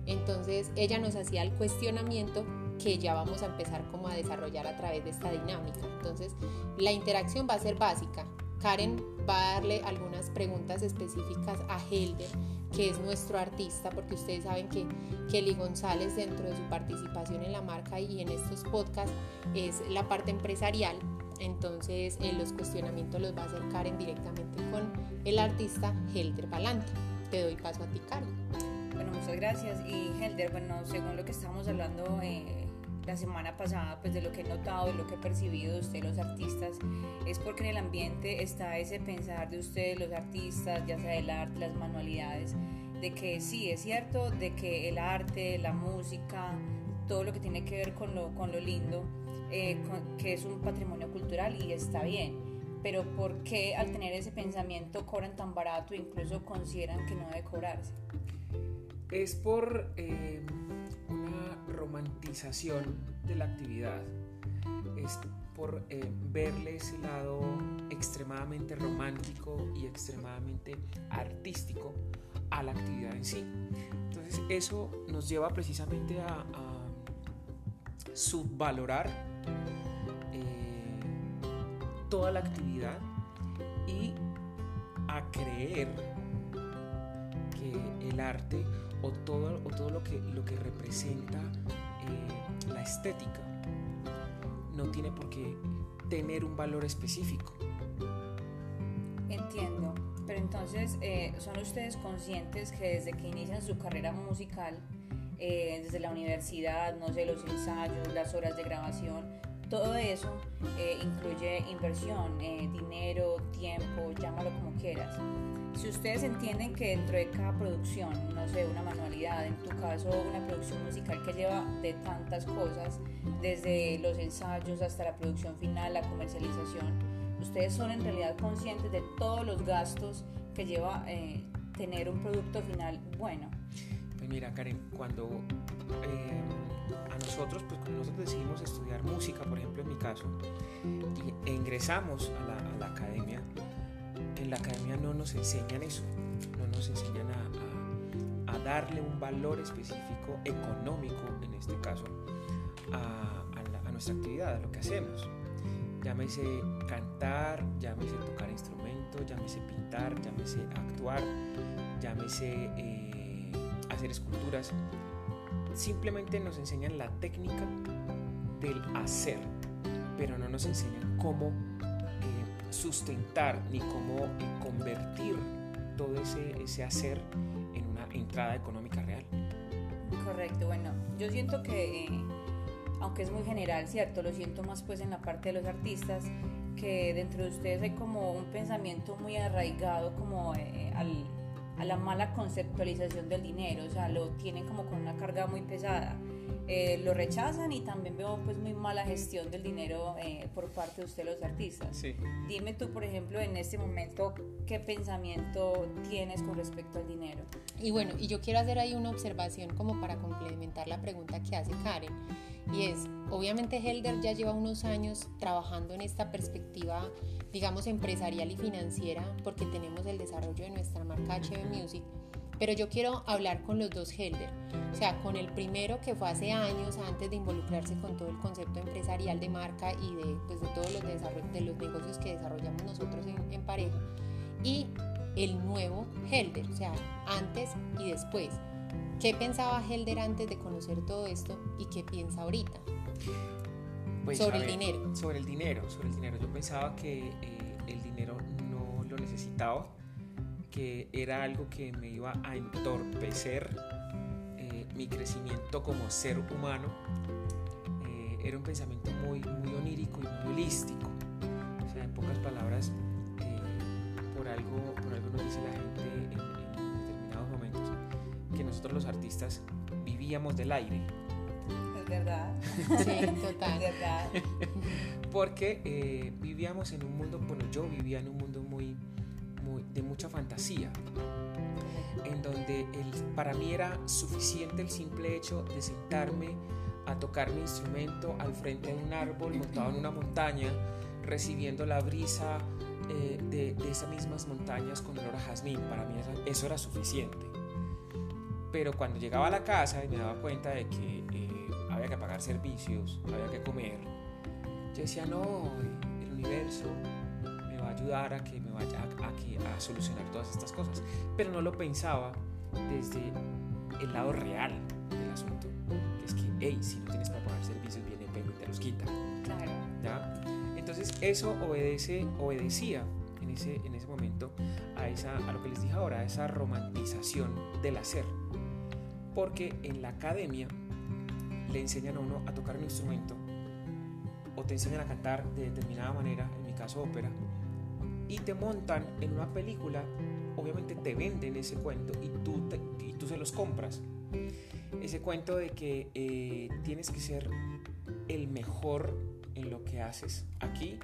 Entonces ella nos hacía el cuestionamiento que ya vamos a empezar como a desarrollar a través de esta dinámica. Entonces la interacción va a ser básica. Karen va a darle algunas preguntas específicas a Helder que es nuestro artista, porque ustedes saben que Kelly González dentro de su participación en la marca y en estos podcasts es la parte empresarial. Entonces eh, los cuestionamientos los va a hacer Karen directamente con el artista Helder Balanta. Te doy paso a ti, Karen. Bueno, muchas gracias. Y Helder, bueno, según lo que estábamos hablando eh, la semana pasada, pues de lo que he notado, de lo que he percibido de ustedes los artistas, es porque en el ambiente está ese pensar de ustedes los artistas, ya sea el arte, las manualidades, de que sí, es cierto, de que el arte, la música, todo lo que tiene que ver con lo, con lo lindo, eh, que es un patrimonio cultural y está bien, pero ¿por qué al tener ese pensamiento cobran tan barato e incluso consideran que no debe cobrarse? Es por... Eh romantización de la actividad, es por eh, verle ese lado extremadamente romántico y extremadamente artístico a la actividad en sí. Entonces eso nos lleva precisamente a, subvalorar eh, toda la actividad y a creer que el arte o todo, o todo lo, que, lo que representa eh, la estética no tiene por qué tener un valor específico. Entiendo, pero entonces eh, son ustedes conscientes que desde que inician su carrera musical, eh, desde la universidad, no sé, los ensayos, las horas de grabación, todo eso eh, incluye inversión, dinero, tiempo, llámalo como quieras. Si ustedes entienden que dentro de cada producción, no sé, una manualidad, en tu caso una producción musical que lleva de tantas cosas, desde los ensayos hasta la producción final, la comercialización, ustedes son en realidad conscientes de todos los gastos que lleva eh, tener un producto final bueno. Pues mira, Karen, cuando eh, a nosotros, pues cuando nosotros decidimos estudiar música, por ejemplo en mi caso, e ingresamos a la, a la academia, en la academia no nos enseñan eso, no nos enseñan a, darle un valor específico económico, en este caso, a, nuestra actividad, a lo que hacemos. Llámese cantar, llámese tocar instrumento, llámese pintar, llámese actuar, llámese eh, hacer esculturas. Simplemente nos enseñan la técnica del hacer, pero no nos enseñan cómo sustentar ni cómo convertir todo ese, ese hacer en una entrada económica real. Correcto, bueno, yo siento que, eh, aunque es muy general, ¿cierto? Lo siento más pues en la parte de los artistas, que dentro de ustedes hay como un pensamiento muy arraigado como eh, al, a la mala conceptualización del dinero, o sea, lo tienen como con una carga muy pesada. Eh, lo rechazan y también veo pues muy mala gestión del dinero eh, por parte de usted los artistas. Sí. Dime tú, por ejemplo, en este momento, ¿qué pensamiento tienes con respecto al dinero? Y bueno, y yo quiero hacer ahí una observación como para complementar la pregunta que hace Karen. Y es, obviamente Helder ya lleva unos años trabajando en esta perspectiva, digamos, empresarial y financiera, porque tenemos el desarrollo de nuestra marca HB Music pero yo quiero hablar con los dos Helder, o sea, con el primero que fue hace años antes de involucrarse con todo el concepto empresarial de marca y de, pues, de todos los, de los negocios que desarrollamos nosotros en, en pareja, y el nuevo Helder, o sea, antes y después. ¿Qué pensaba Helder antes de conocer todo esto y qué piensa ahorita? Pues, sobre el dinero. Sobre el dinero, sobre el dinero. Yo pensaba que eh, el dinero no lo necesitaba que era algo que me iba a entorpecer eh, mi crecimiento como ser humano. Eh, era un pensamiento muy, muy onírico y muy holístico. O sea, en pocas palabras, eh, por, algo, por algo nos dice la gente en, determinados momentos que nosotros los artistas vivíamos del aire. Es verdad. Sí, <laughs> total. Es verdad. <laughs> Porque vivíamos en un mundo, bueno, yo vivía en un mundo muy de mucha fantasía, en donde el, para mí era suficiente el simple hecho de sentarme a tocar mi instrumento al frente de un árbol montado en una montaña, recibiendo la brisa eh, de, esas mismas montañas con olor a jazmín. Para mí eso, era suficiente. Pero cuando llegaba a la casa y me daba cuenta de que eh, había que pagar servicios, había que comer, yo decía, no, el universo ayudar a que me vaya a, a, solucionar todas estas cosas. Pero no lo pensaba desde el lado real del asunto, que es que, hey, si no tienes para pagar servicios, viene Pepe y te los quita. Claro. ¿Ya? Entonces eso obedece, obedecía en ese, en ese momento a, esa, a lo que les dije ahora, a esa romantización del hacer. Porque en la academia le enseñan a uno a tocar un instrumento o te enseñan a cantar de determinada manera, en mi caso ópera, y te montan en una película, obviamente te venden ese cuento y tú, y tú se los compras. Ese cuento de que eh, tienes que ser el mejor en lo que haces aquí,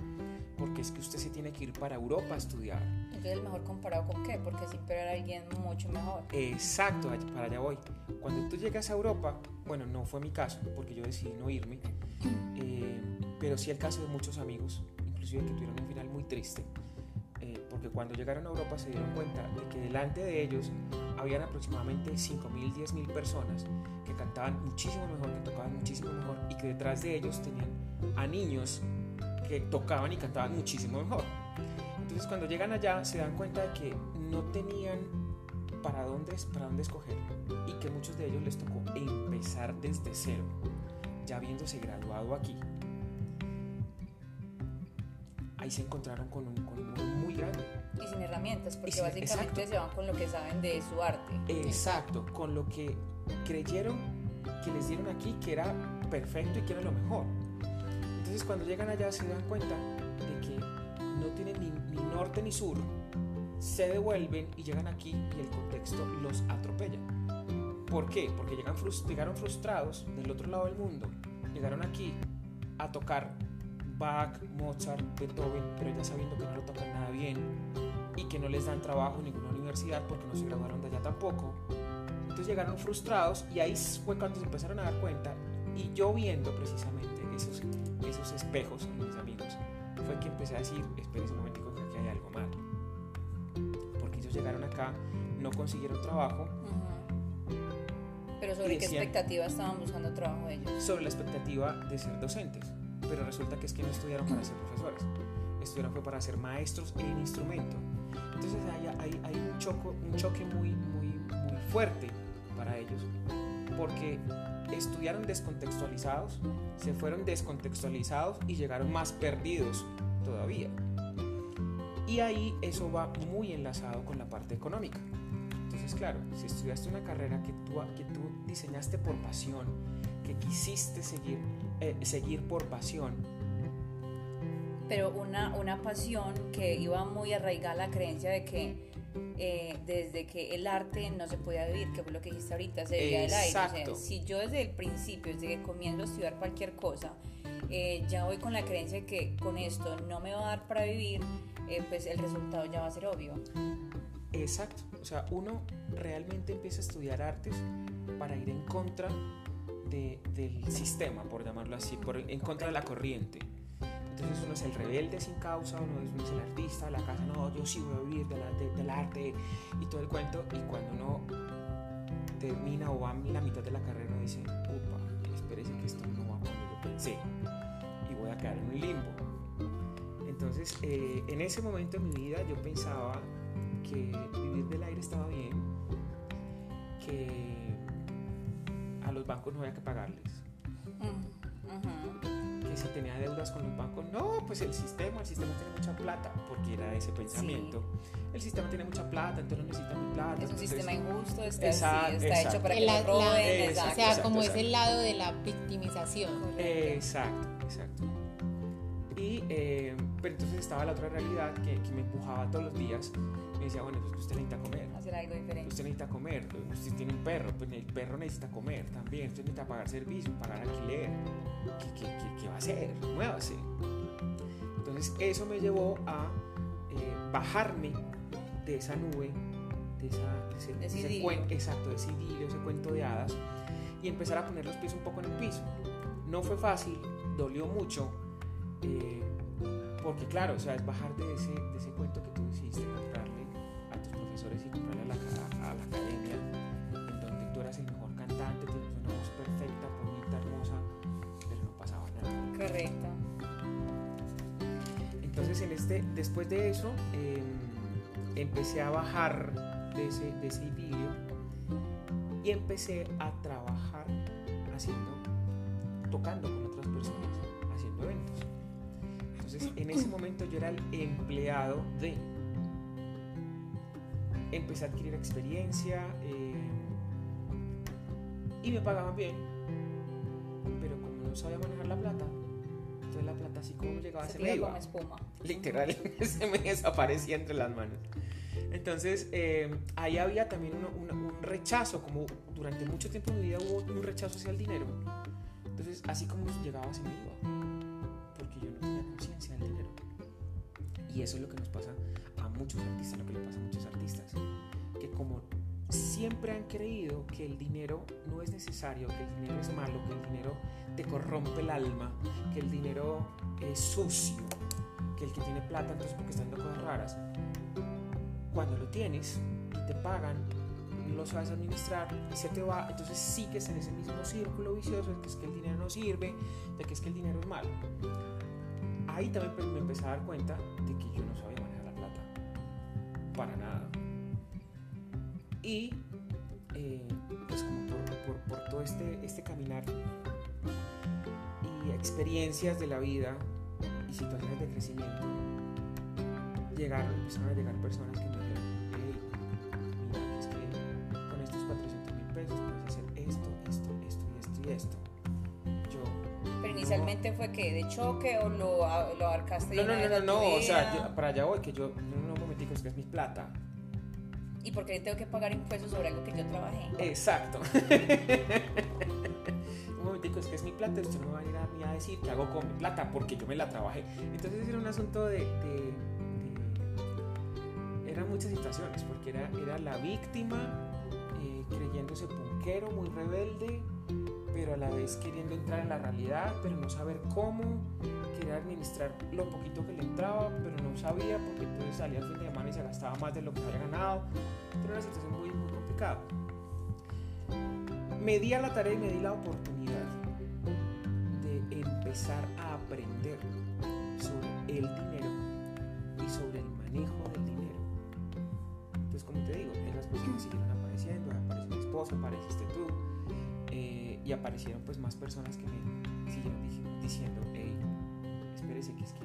porque es que usted se tiene que ir para Europa a estudiar. Entonces, ¿el mejor comparado con qué? Porque siempre hay alguien mucho mejor. Exacto, para allá voy. Cuando tú llegas a Europa, bueno, no fue mi caso, porque yo decidí no irme, eh, pero sí el caso de muchos amigos, inclusive que tuvieron un final muy triste, porque cuando llegaron a Europa se dieron cuenta de que delante de ellos habían aproximadamente 5.000, 10.000 personas que cantaban muchísimo mejor, que tocaban muchísimo mejor y que detrás de ellos tenían a niños que tocaban y cantaban muchísimo mejor. Entonces cuando llegan allá se dan cuenta de que no tenían para dónde, para dónde escoger y que muchos de ellos les tocó empezar desde cero, ya habiéndose graduado aquí. Ahí se encontraron con un, con muy grande. Y sin herramientas, porque básicamente se van con lo que saben de su arte. Exacto, con lo que creyeron que les dieron aquí que era perfecto y que era lo mejor. Entonces cuando llegan allá se dan cuenta de que no tienen ni, ni norte ni sur, se devuelven y llegan aquí y el contexto los atropella. ¿Por qué? Porque llegan llegaron frustrados del otro lado del mundo, llegaron aquí a tocar Bach, Mozart, Beethoven, pero ya sabiendo que no lo tocan nada bien y que no les dan trabajo en ninguna universidad porque no se graduaron de allá tampoco. Entonces llegaron frustrados y ahí fue cuando se empezaron a dar cuenta y yo viendo precisamente esos, esos espejos en mis amigos, fue que empecé a decir, espérense un momentico que aquí hay algo mal. Porque ellos llegaron acá, no consiguieron trabajo. Pero sobre qué expectativa estaban buscando trabajo ellos? Sobre la expectativa de ser docentes. Pero resulta que es que no estudiaron para ser profesores, estudiaron fue para ser maestros en instrumento. Entonces hay, hay, un, choco, un choque muy, muy, muy fuerte para ellos, porque estudiaron descontextualizados, se fueron descontextualizados y llegaron más perdidos todavía. Y ahí eso va muy enlazado con la parte económica. Entonces, claro, si estudiaste una carrera que tú, que tú diseñaste por pasión, que quisiste seguir, eh, seguir por pasión, pero una, una pasión que iba muy arraigada a la creencia de que eh, desde que el arte no se podía vivir, que fue lo que dijiste ahorita, se veía el aire. si yo desde el principio, desde que comienzo a estudiar cualquier cosa, eh, ya voy con la creencia de que con esto no me va a dar para vivir, eh, pues el resultado ya va a ser obvio. Exacto, o sea, uno realmente empieza a estudiar artes para ir en contra de, del sistema, por llamarlo así, por, en contra de la corriente. Entonces uno es el rebelde sin causa, uno es, el artista la casa, no, yo sí voy a vivir del arte y todo el cuento. Y cuando uno termina o va en la mitad de la carrera, uno dice, upa, espérese que esto no va como yo pensé y voy a quedar en un limbo. Entonces, eh, en ese momento de mi vida yo pensaba que vivir del aire estaba bien, que a los bancos no había que pagarles. Mm, si tenía deudas con los bancos, no, pues el sistema, el sistema tiene mucha plata, porque era ese pensamiento. El sistema tiene mucha plata, entonces no necesita mi plata. Es un sistema injusto, está, está hecho para que lo roben. o sea, como es el lado de la victimización. Exacto, exacto. Y, eh, pero entonces estaba la otra realidad que, que me empujaba todos los días me decía, bueno, pues usted necesita comer. Hacer algo diferente. Usted necesita comer. Usted tiene un perro, pues el perro necesita comer también. Usted necesita pagar servicio, pagar alquiler. ¿Qué, qué, qué, va a hacer? Muévase. Entonces eso me llevó a eh, bajarme de esa nube, de, esa, de ese, cuento, exacto, de ese idilio, ese cuento de hadas, y empezar a poner los pies un poco en el piso. No fue fácil, dolió mucho, eh, porque claro, o sea, es bajar de ese, de ese cuento que tú hiciste, Este, después de eso, em, empecé a bajar de ese, de ese idilio y empecé a trabajar haciendo, tocando con otras personas, haciendo eventos. Entonces, en ese momento yo era el empleado de empecé a adquirir experiencia eh, y me pagaban bien, pero como no sabía manejar la plata, entonces la plata así como llegaba se, se me iba. espuma. Literal, <laughs> se me desaparecía entre las manos. Entonces eh, ahí había también un rechazo, como durante mucho tiempo en mi vida hubo un rechazo hacia el dinero. Entonces así como llegaba se me iba, porque yo no tenía conciencia del dinero. Y eso es lo que nos pasa muchos artistas, lo que le pasa a muchos artistas, que como siempre han creído que el dinero no es necesario, que el dinero es malo, que el dinero te corrompe el alma, que el dinero es sucio, que el que tiene plata entonces porque está haciendo cosas raras. Cuando lo tienes y te pagan, lo sabes administrar y se te va, entonces sigues en ese mismo círculo vicioso de que es que el dinero no sirve, de que es que el dinero es malo. Ahí también me empecé a dar cuenta de que yo no sabía manejar la plata. Para nada. Y eh, pues como por, por, todo este, este caminar y experiencias de la vida y situaciones de crecimiento, llegaron, empezaron a llegar personas que me dijeron, hey, mira, es que con estos 400 mil pesos puedes hacer esto, esto, esto y esto y esto. Yo, Pero inicialmente fue que de choque o lo, lo abarcaste No, no, no, no, no, o sea, para allá voy, que yo, no, no, momentico, es que es mi plata. ¿Y por qué tengo que pagar impuestos sobre algo que yo trabajé? Exacto. <laughs> un momentico, es que es mi plata, usted no va a ir a mí a decir qué hago con mi plata porque yo me la trabajé. Entonces era un asunto de, de, eran muchas situaciones, porque era, era la víctima eh, creyéndose punquero, muy rebelde, pero a la vez queriendo entrar en la realidad, pero no saber cómo, quería administrar lo poquito que le entraba, pero no sabía porque entonces salía al fin de semana y se gastaba más de lo que había ganado. Era una situación muy, muy complicada. Me di a la tarea y me di la oportunidad de empezar a aprender sobre el dinero y sobre el manejo del dinero. Entonces, como te digo, esas personas siguieron apareciendo, apareció mi esposa, eh, y aparecieron pues más personas que me siguieron diciendo, hey, espérese que es que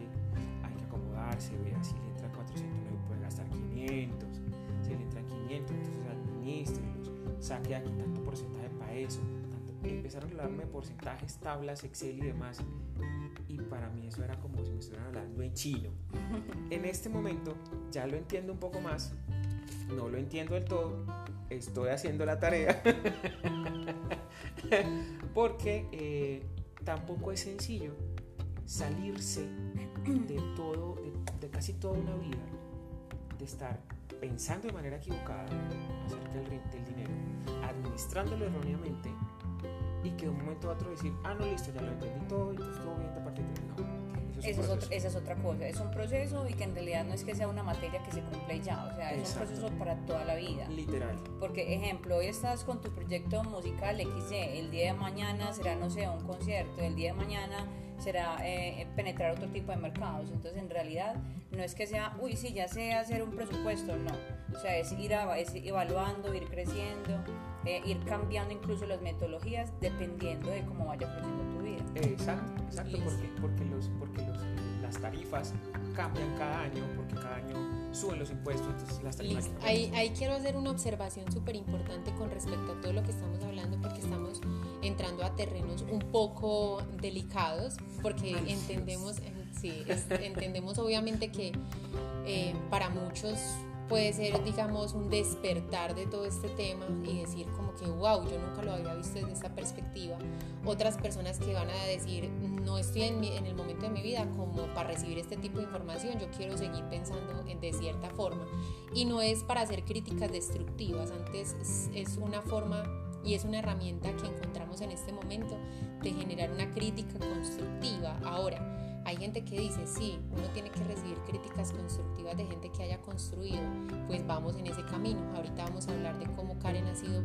hay que acomodarse, vea, si le entra 409 puede gastar 500, si le entra 500, entonces administrelos, saque aquí tanto porcentaje para eso. Tanto. Empezaron a hablarme de porcentajes, tablas, Excel y demás. Y para mí eso era como si me estuvieran hablando en chino. <laughs> En este momento ya lo entiendo un poco más, no lo entiendo del todo, estoy haciendo la tarea. <laughs> <laughs> Porque eh, tampoco es sencillo salirse de todo, de, casi toda una vida, de estar pensando de manera equivocada acerca del, del dinero, administrándolo erróneamente y que de un momento a otro decir, ah, no, listo, ya lo entendí todo pues todo bien de partir de no. Eso es otra, esa es otra cosa, es un proceso y que en realidad no es que sea una materia que se cumple ya, o sea, es un proceso para toda la vida. Literal. Porque, ejemplo, hoy estás con tu proyecto musical XY, el día de mañana será, no sé, un concierto, el día de mañana será eh, penetrar otro tipo de mercados. Entonces, en realidad, no es que sea, uy, sí, ya sé hacer un presupuesto, no. O sea, es ir es evaluando, ir creciendo, eh, ir cambiando incluso las metodologías dependiendo de cómo vaya fluyendo tu vida. Exacto, exacto, porque, porque, los, porque los, las tarifas cambian cada año, porque cada año suben los impuestos, entonces las tarifas... Ahí, ahí quiero hacer una observación súper importante con respecto a todo lo que estamos hablando, porque estamos entrando a terrenos un poco delicados, porque entendemos, sí, entendemos obviamente que eh, para muchos puede ser, digamos, un despertar de todo este tema y decir como que, wow, yo nunca lo había visto desde esta perspectiva. Otras personas que van a decir, no estoy en, en el momento de mi vida como para recibir este tipo de información, yo quiero seguir pensando en, de cierta forma. Y no es para hacer críticas destructivas, antes es, es una forma y es una herramienta que encontramos en este momento de generar una crítica constructiva. Ahora, hay gente que dice, sí, uno tiene que recibir críticas constructivas de gente que haya construido, pues vamos en ese camino. Ahorita vamos a hablar de cómo Karen ha sido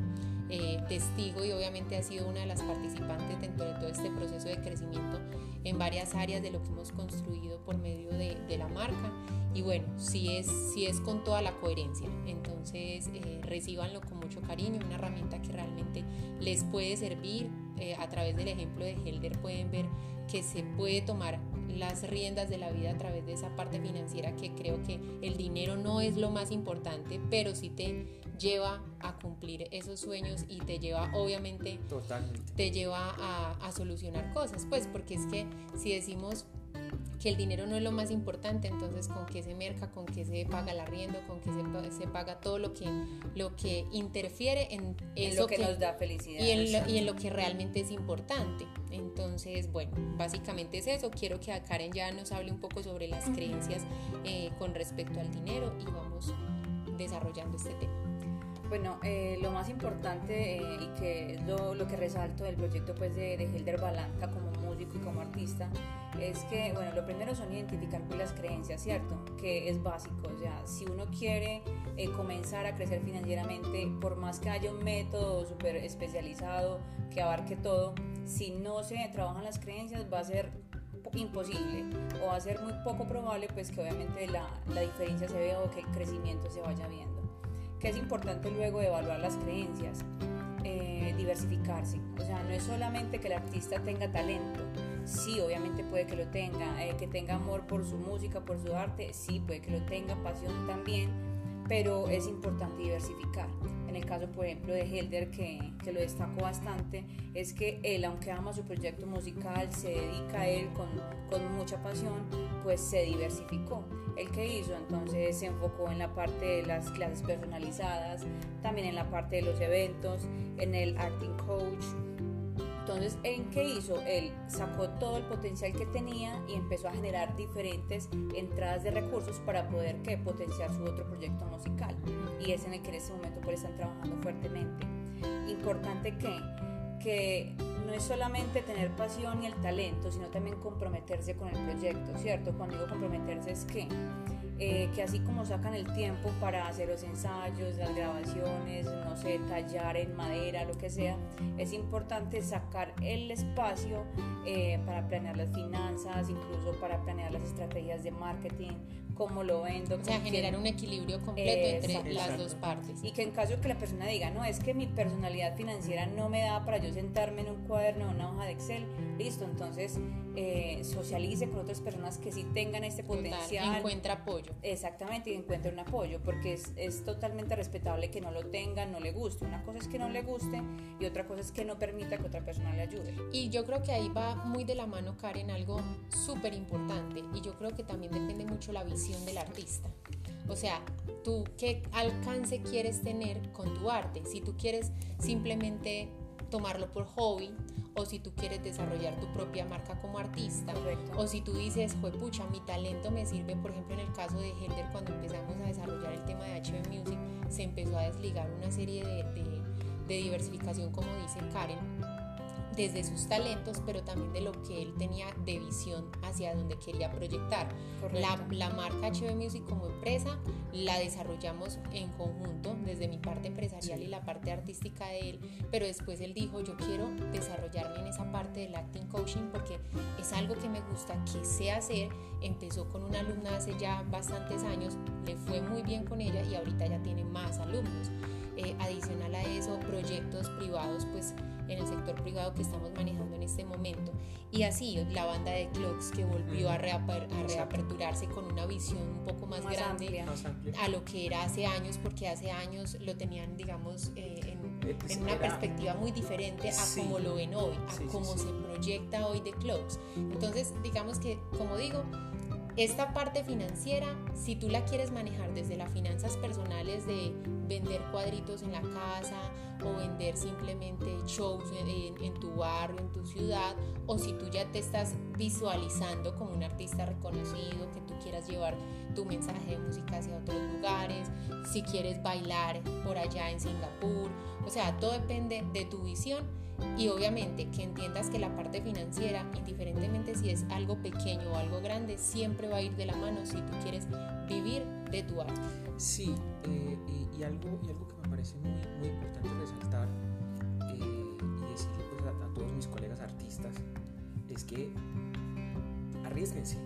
eh, testigo y obviamente ha sido una de las participantes dentro de todo este proceso de crecimiento en varias áreas de lo que hemos construido por medio de, de la marca. Y bueno, sí es, sí es con toda la coherencia. Entonces, eh, recíbanlo con mucho cariño, una herramienta que realmente les puede servir. Eh, a través del ejemplo de Helder pueden ver que se puede tomar las riendas de la vida a través de esa parte financiera que creo que el dinero no es lo más importante, pero sí te lleva a cumplir esos sueños y te lleva obviamente te lleva a, a solucionar cosas, pues porque es que si decimos que el dinero no es lo más importante, entonces con qué se merca, con qué se paga el arriendo, con qué se, se paga todo lo que, lo que interfiere en eso que, nos da felicidad. Y en, lo, y en, lo, que realmente es importante. Entonces, bueno, básicamente es eso. Quiero que Karen ya nos hable un poco sobre las creencias eh, con respecto al dinero y vamos desarrollando este tema. Bueno, eh, lo más importante eh, y que es lo, lo, que resalto del proyecto pues, de, de Hilder Balanca como músico y como artista es que, bueno, lo primero son identificar pues, las creencias, ¿cierto? Que es básico, o sea, si uno quiere eh, comenzar a crecer financieramente, por más que haya un método súper especializado que abarque todo, si no se trabajan las creencias va a ser imposible o va a ser muy poco probable pues que obviamente la, la diferencia se vea o que el crecimiento se vaya viendo que es importante luego evaluar las creencias, eh, diversificarse. O sea, no es solamente que el artista tenga talento, sí, obviamente puede que lo tenga, eh, que tenga amor por su música, por su arte, sí, puede que lo tenga, pasión también, pero es importante diversificar. En el caso, por ejemplo, de Helder, que, que, lo destacó bastante, es que él, aunque ama su proyecto musical, se dedica a él con, con mucha pasión, pues se diversificó. ¿El que hizo? Entonces se enfocó en la parte de las clases personalizadas, también en la parte de los eventos, en el acting coach, entonces, ¿en qué hizo? Él sacó todo el potencial que tenía y empezó a generar diferentes entradas de recursos para poder ¿qué? potenciar su otro proyecto musical. Y es en el que en este momento pues están trabajando fuertemente. Importante que, que no es solamente tener pasión y el talento, sino también comprometerse con el proyecto, ¿cierto? Cuando digo comprometerse es que eh, que así como sacan el tiempo para hacer los ensayos, las grabaciones, no sé, tallar en madera, lo que sea, es importante sacar el espacio eh, para planear las finanzas, incluso para planear las estrategias de marketing, cómo lo vendo. O sea, generar un equilibrio completo entre las dos partes. Y que en caso de que la persona diga, no, es que mi personalidad financiera no me da para yo sentarme en un cuaderno o una hoja de Excel, listo, entonces eh, socialice con otras personas que sí tengan este potencial. encuentra apoyo. Exactamente, y encuentre un apoyo, porque es, es totalmente respetable que no lo tenga, no le guste. Una cosa es que no le guste y otra cosa es que no permita que otra persona le ayude. Y yo creo que ahí va muy de la mano, Karen, algo súper importante. Y yo creo que también depende mucho la visión del artista. O sea, tú qué alcance quieres tener con tu arte. Si tú quieres simplemente tomarlo por hobby o si tú quieres desarrollar tu propia marca como artista o si tú dices, pucha, mi talento me sirve, por ejemplo en el caso de Helder cuando empezamos a desarrollar el tema de HB Music se empezó a desligar una serie de, de diversificación como dice Karen desde sus talentos, pero también de lo que él tenía de visión hacia donde quería proyectar. La, la, marca HB Music como empresa la desarrollamos en conjunto desde mi parte empresarial y la parte artística de él, pero después él dijo, yo quiero desarrollarme en esa parte del acting coaching porque es algo que me gusta, que sé hacer. Empezó con una alumna hace ya bastantes años, le fue muy bien con ella y ahorita ya tiene más alumnos. Eh, adicional a eso, proyectos privados, pues en el sector privado que estamos manejando en este momento. Y así la banda de Clocks que volvió a, reaperturarse con una visión un poco más, grande a lo que era hace años, porque hace años lo tenían, digamos, eh, en, eh, pues en, una perspectiva muy diferente a como lo ven hoy, a cómo se proyecta hoy de Clocks. Entonces, digamos que, como digo, esta parte financiera, si tú la quieres manejar desde las finanzas personales de vender cuadritos en la casa o vender simplemente shows en, tu barrio, en tu ciudad, o si tú ya te estás visualizando como un artista reconocido, que tú quieras llevar tu mensaje de música hacia otros lugares, si quieres bailar por allá en Singapur, o sea, todo depende de tu visión y obviamente que entiendas que la parte financiera, indiferentemente si es algo pequeño o algo grande, siempre va a ir de la mano si tú quieres vivir de tu arte. Sí, eh, y, algo, y algo que me parece muy, muy importante resaltar eh, y decirle pues, a, todos mis colegas artistas es que arriesguense,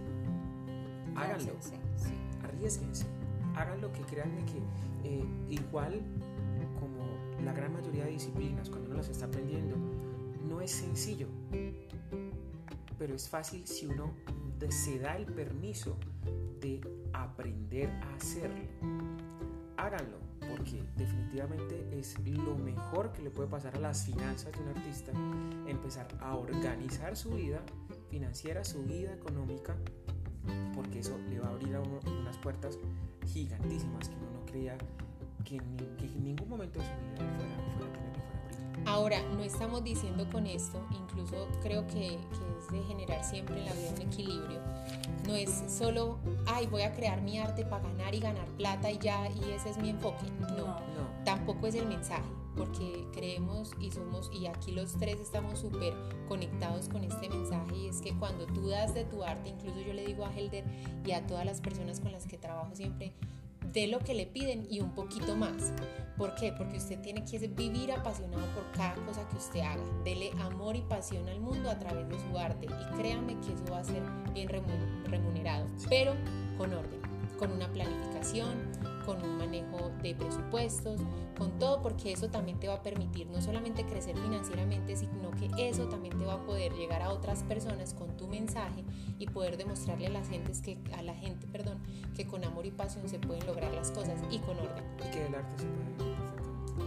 háganlo, sí. arriesguense, háganlo que créanme que eh, igual la gran mayoría de disciplinas, cuando uno las está aprendiendo, no es sencillo, pero es fácil si uno se da el permiso de aprender a hacerlo. Háganlo, porque definitivamente es lo mejor que le puede pasar a las finanzas de un artista, empezar a organizar su vida financiera, su vida económica, porque eso le va a abrir a uno unas puertas gigantísimas que uno no creía que, en ningún momento de su vida fuera, fuera tener. Ahora, no estamos diciendo con esto, incluso creo que, que, es de generar siempre en la vida un equilibrio. No es solo, ay, voy a crear mi arte para ganar y ganar plata y ya, y ese es mi enfoque. No, no. tampoco es el mensaje, porque creemos y somos, y aquí los tres estamos súper conectados con este mensaje, y es que cuando tú das de tu arte, incluso yo le digo a Helder y a todas las personas con las que trabajo siempre, de lo que le piden y un poquito más. ¿Por qué? Porque usted tiene que vivir apasionado por cada cosa que usted haga. Dele amor y pasión al mundo a través de su arte y créame que eso va a ser bien remunerado, pero con orden, con una planificación, con un manejo de presupuestos, con todo, porque eso también te va a permitir no solamente crecer financieramente, sino que eso también te va a poder llegar a otras personas con tu mensaje y poder demostrarle a la gente que a la gente, perdón, que con amor y pasión se pueden lograr las cosas y con orden. Y que el arte se puede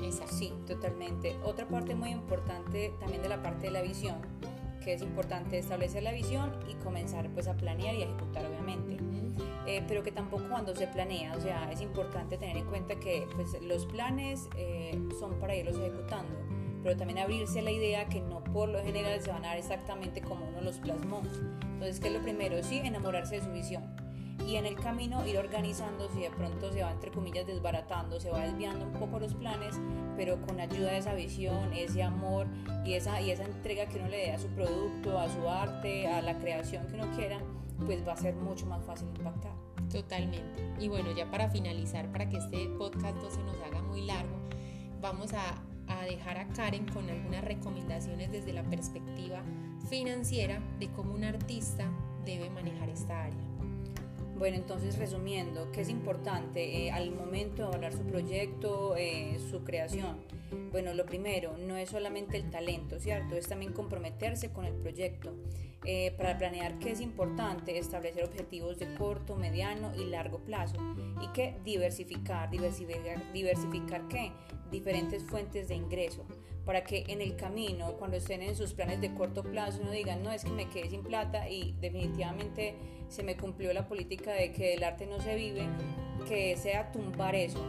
Exacto. Sí, totalmente. Otra parte muy importante también de la parte de la visión, que es importante establecer la visión y comenzar pues a planear y ejecutar obviamente. Eh, pero que tampoco cuando se planea, o sea, es importante tener en cuenta que pues, los planes eh, son para irlos ejecutando, pero también abrirse a la idea que no por lo general se van a dar exactamente como uno los plasmó. Entonces, ¿qué es lo primero? Sí, enamorarse de su visión y en el camino ir organizando si de pronto se va entre comillas desbaratando, se va desviando un poco los planes, pero con ayuda de esa visión, ese amor y esa, y esa entrega que uno le dé a su producto, a su arte, a la creación que uno quiera, pues va a ser mucho más fácil impactar. Totalmente. Y bueno, ya para finalizar, para que este podcast no se nos haga muy largo, vamos a, a dejar a Karen con algunas recomendaciones desde la perspectiva financiera de cómo un artista debe manejar esta área. Bueno, entonces resumiendo, ¿qué es importante eh, al momento de hablar su proyecto, eh, su creación? Bueno, lo primero, no es solamente el talento, ¿cierto? Es también comprometerse con el proyecto. Eh, para planear qué es importante, establecer objetivos de corto, mediano y largo plazo. Y que diversificar, diversificar, diversificar qué? Diferentes fuentes de ingreso. Para que en el camino, cuando estén en sus planes de corto plazo, no digan, no, es que me quedé sin plata y definitivamente se me cumplió la política de que el arte no se vive, que sea tumbar eso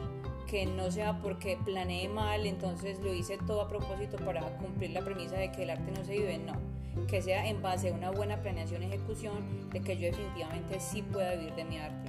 que no sea porque planeé mal, entonces lo hice todo a propósito para cumplir la premisa de que el arte no se vive, no, que sea en base a una buena planeación y ejecución de que yo definitivamente sí pueda vivir de mi arte.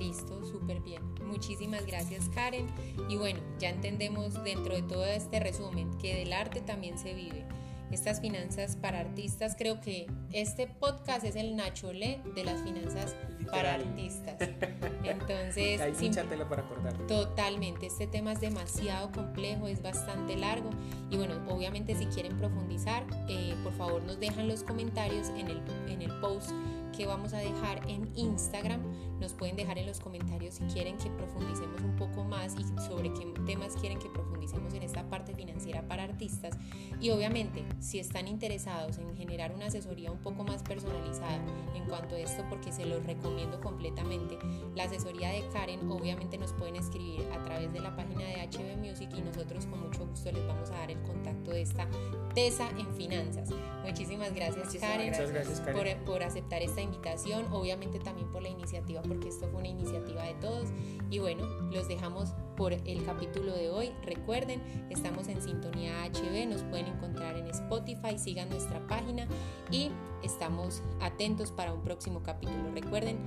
Listo, súper bien. Muchísimas gracias Karen. Y bueno, ya entendemos dentro de todo este resumen que del arte también se vive estas finanzas para artistas. Creo que este podcast es el Nacholé de las finanzas para artistas. <laughs> Entonces, hay mucha tela para acordar. Totalmente, este tema es demasiado complejo, es bastante largo y bueno, obviamente si quieren profundizar, eh, por favor nos dejan los comentarios en el, en el post que vamos a dejar en Instagram. Nos pueden dejar en los comentarios si quieren que profundicemos un poco más y sobre qué temas quieren que profundicemos en esta parte financiera para artistas. Y obviamente, si están interesados en generar una asesoría un poco más personalizada en cuanto a esto, porque se los recomiendo completamente, la asesoría de Karen obviamente nos pueden escribir a través de la página de HB Music y nosotros con mucho gusto les vamos a dar el contacto de esta TESA en finanzas. Muchísimas gracias, Karen, gracias, Karen. Por, por aceptar esta invitación, obviamente también por la iniciativa, porque esto fue una iniciativa de todos. Y bueno, los dejamos por el capítulo de hoy. Recuerden, estamos en Sintonía HB, nos pueden encontrar en Spotify, sigan nuestra página y estamos atentos para un próximo capítulo. Recuerden,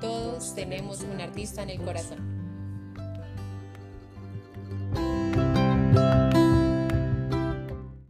todos tenemos un artista en el corazón.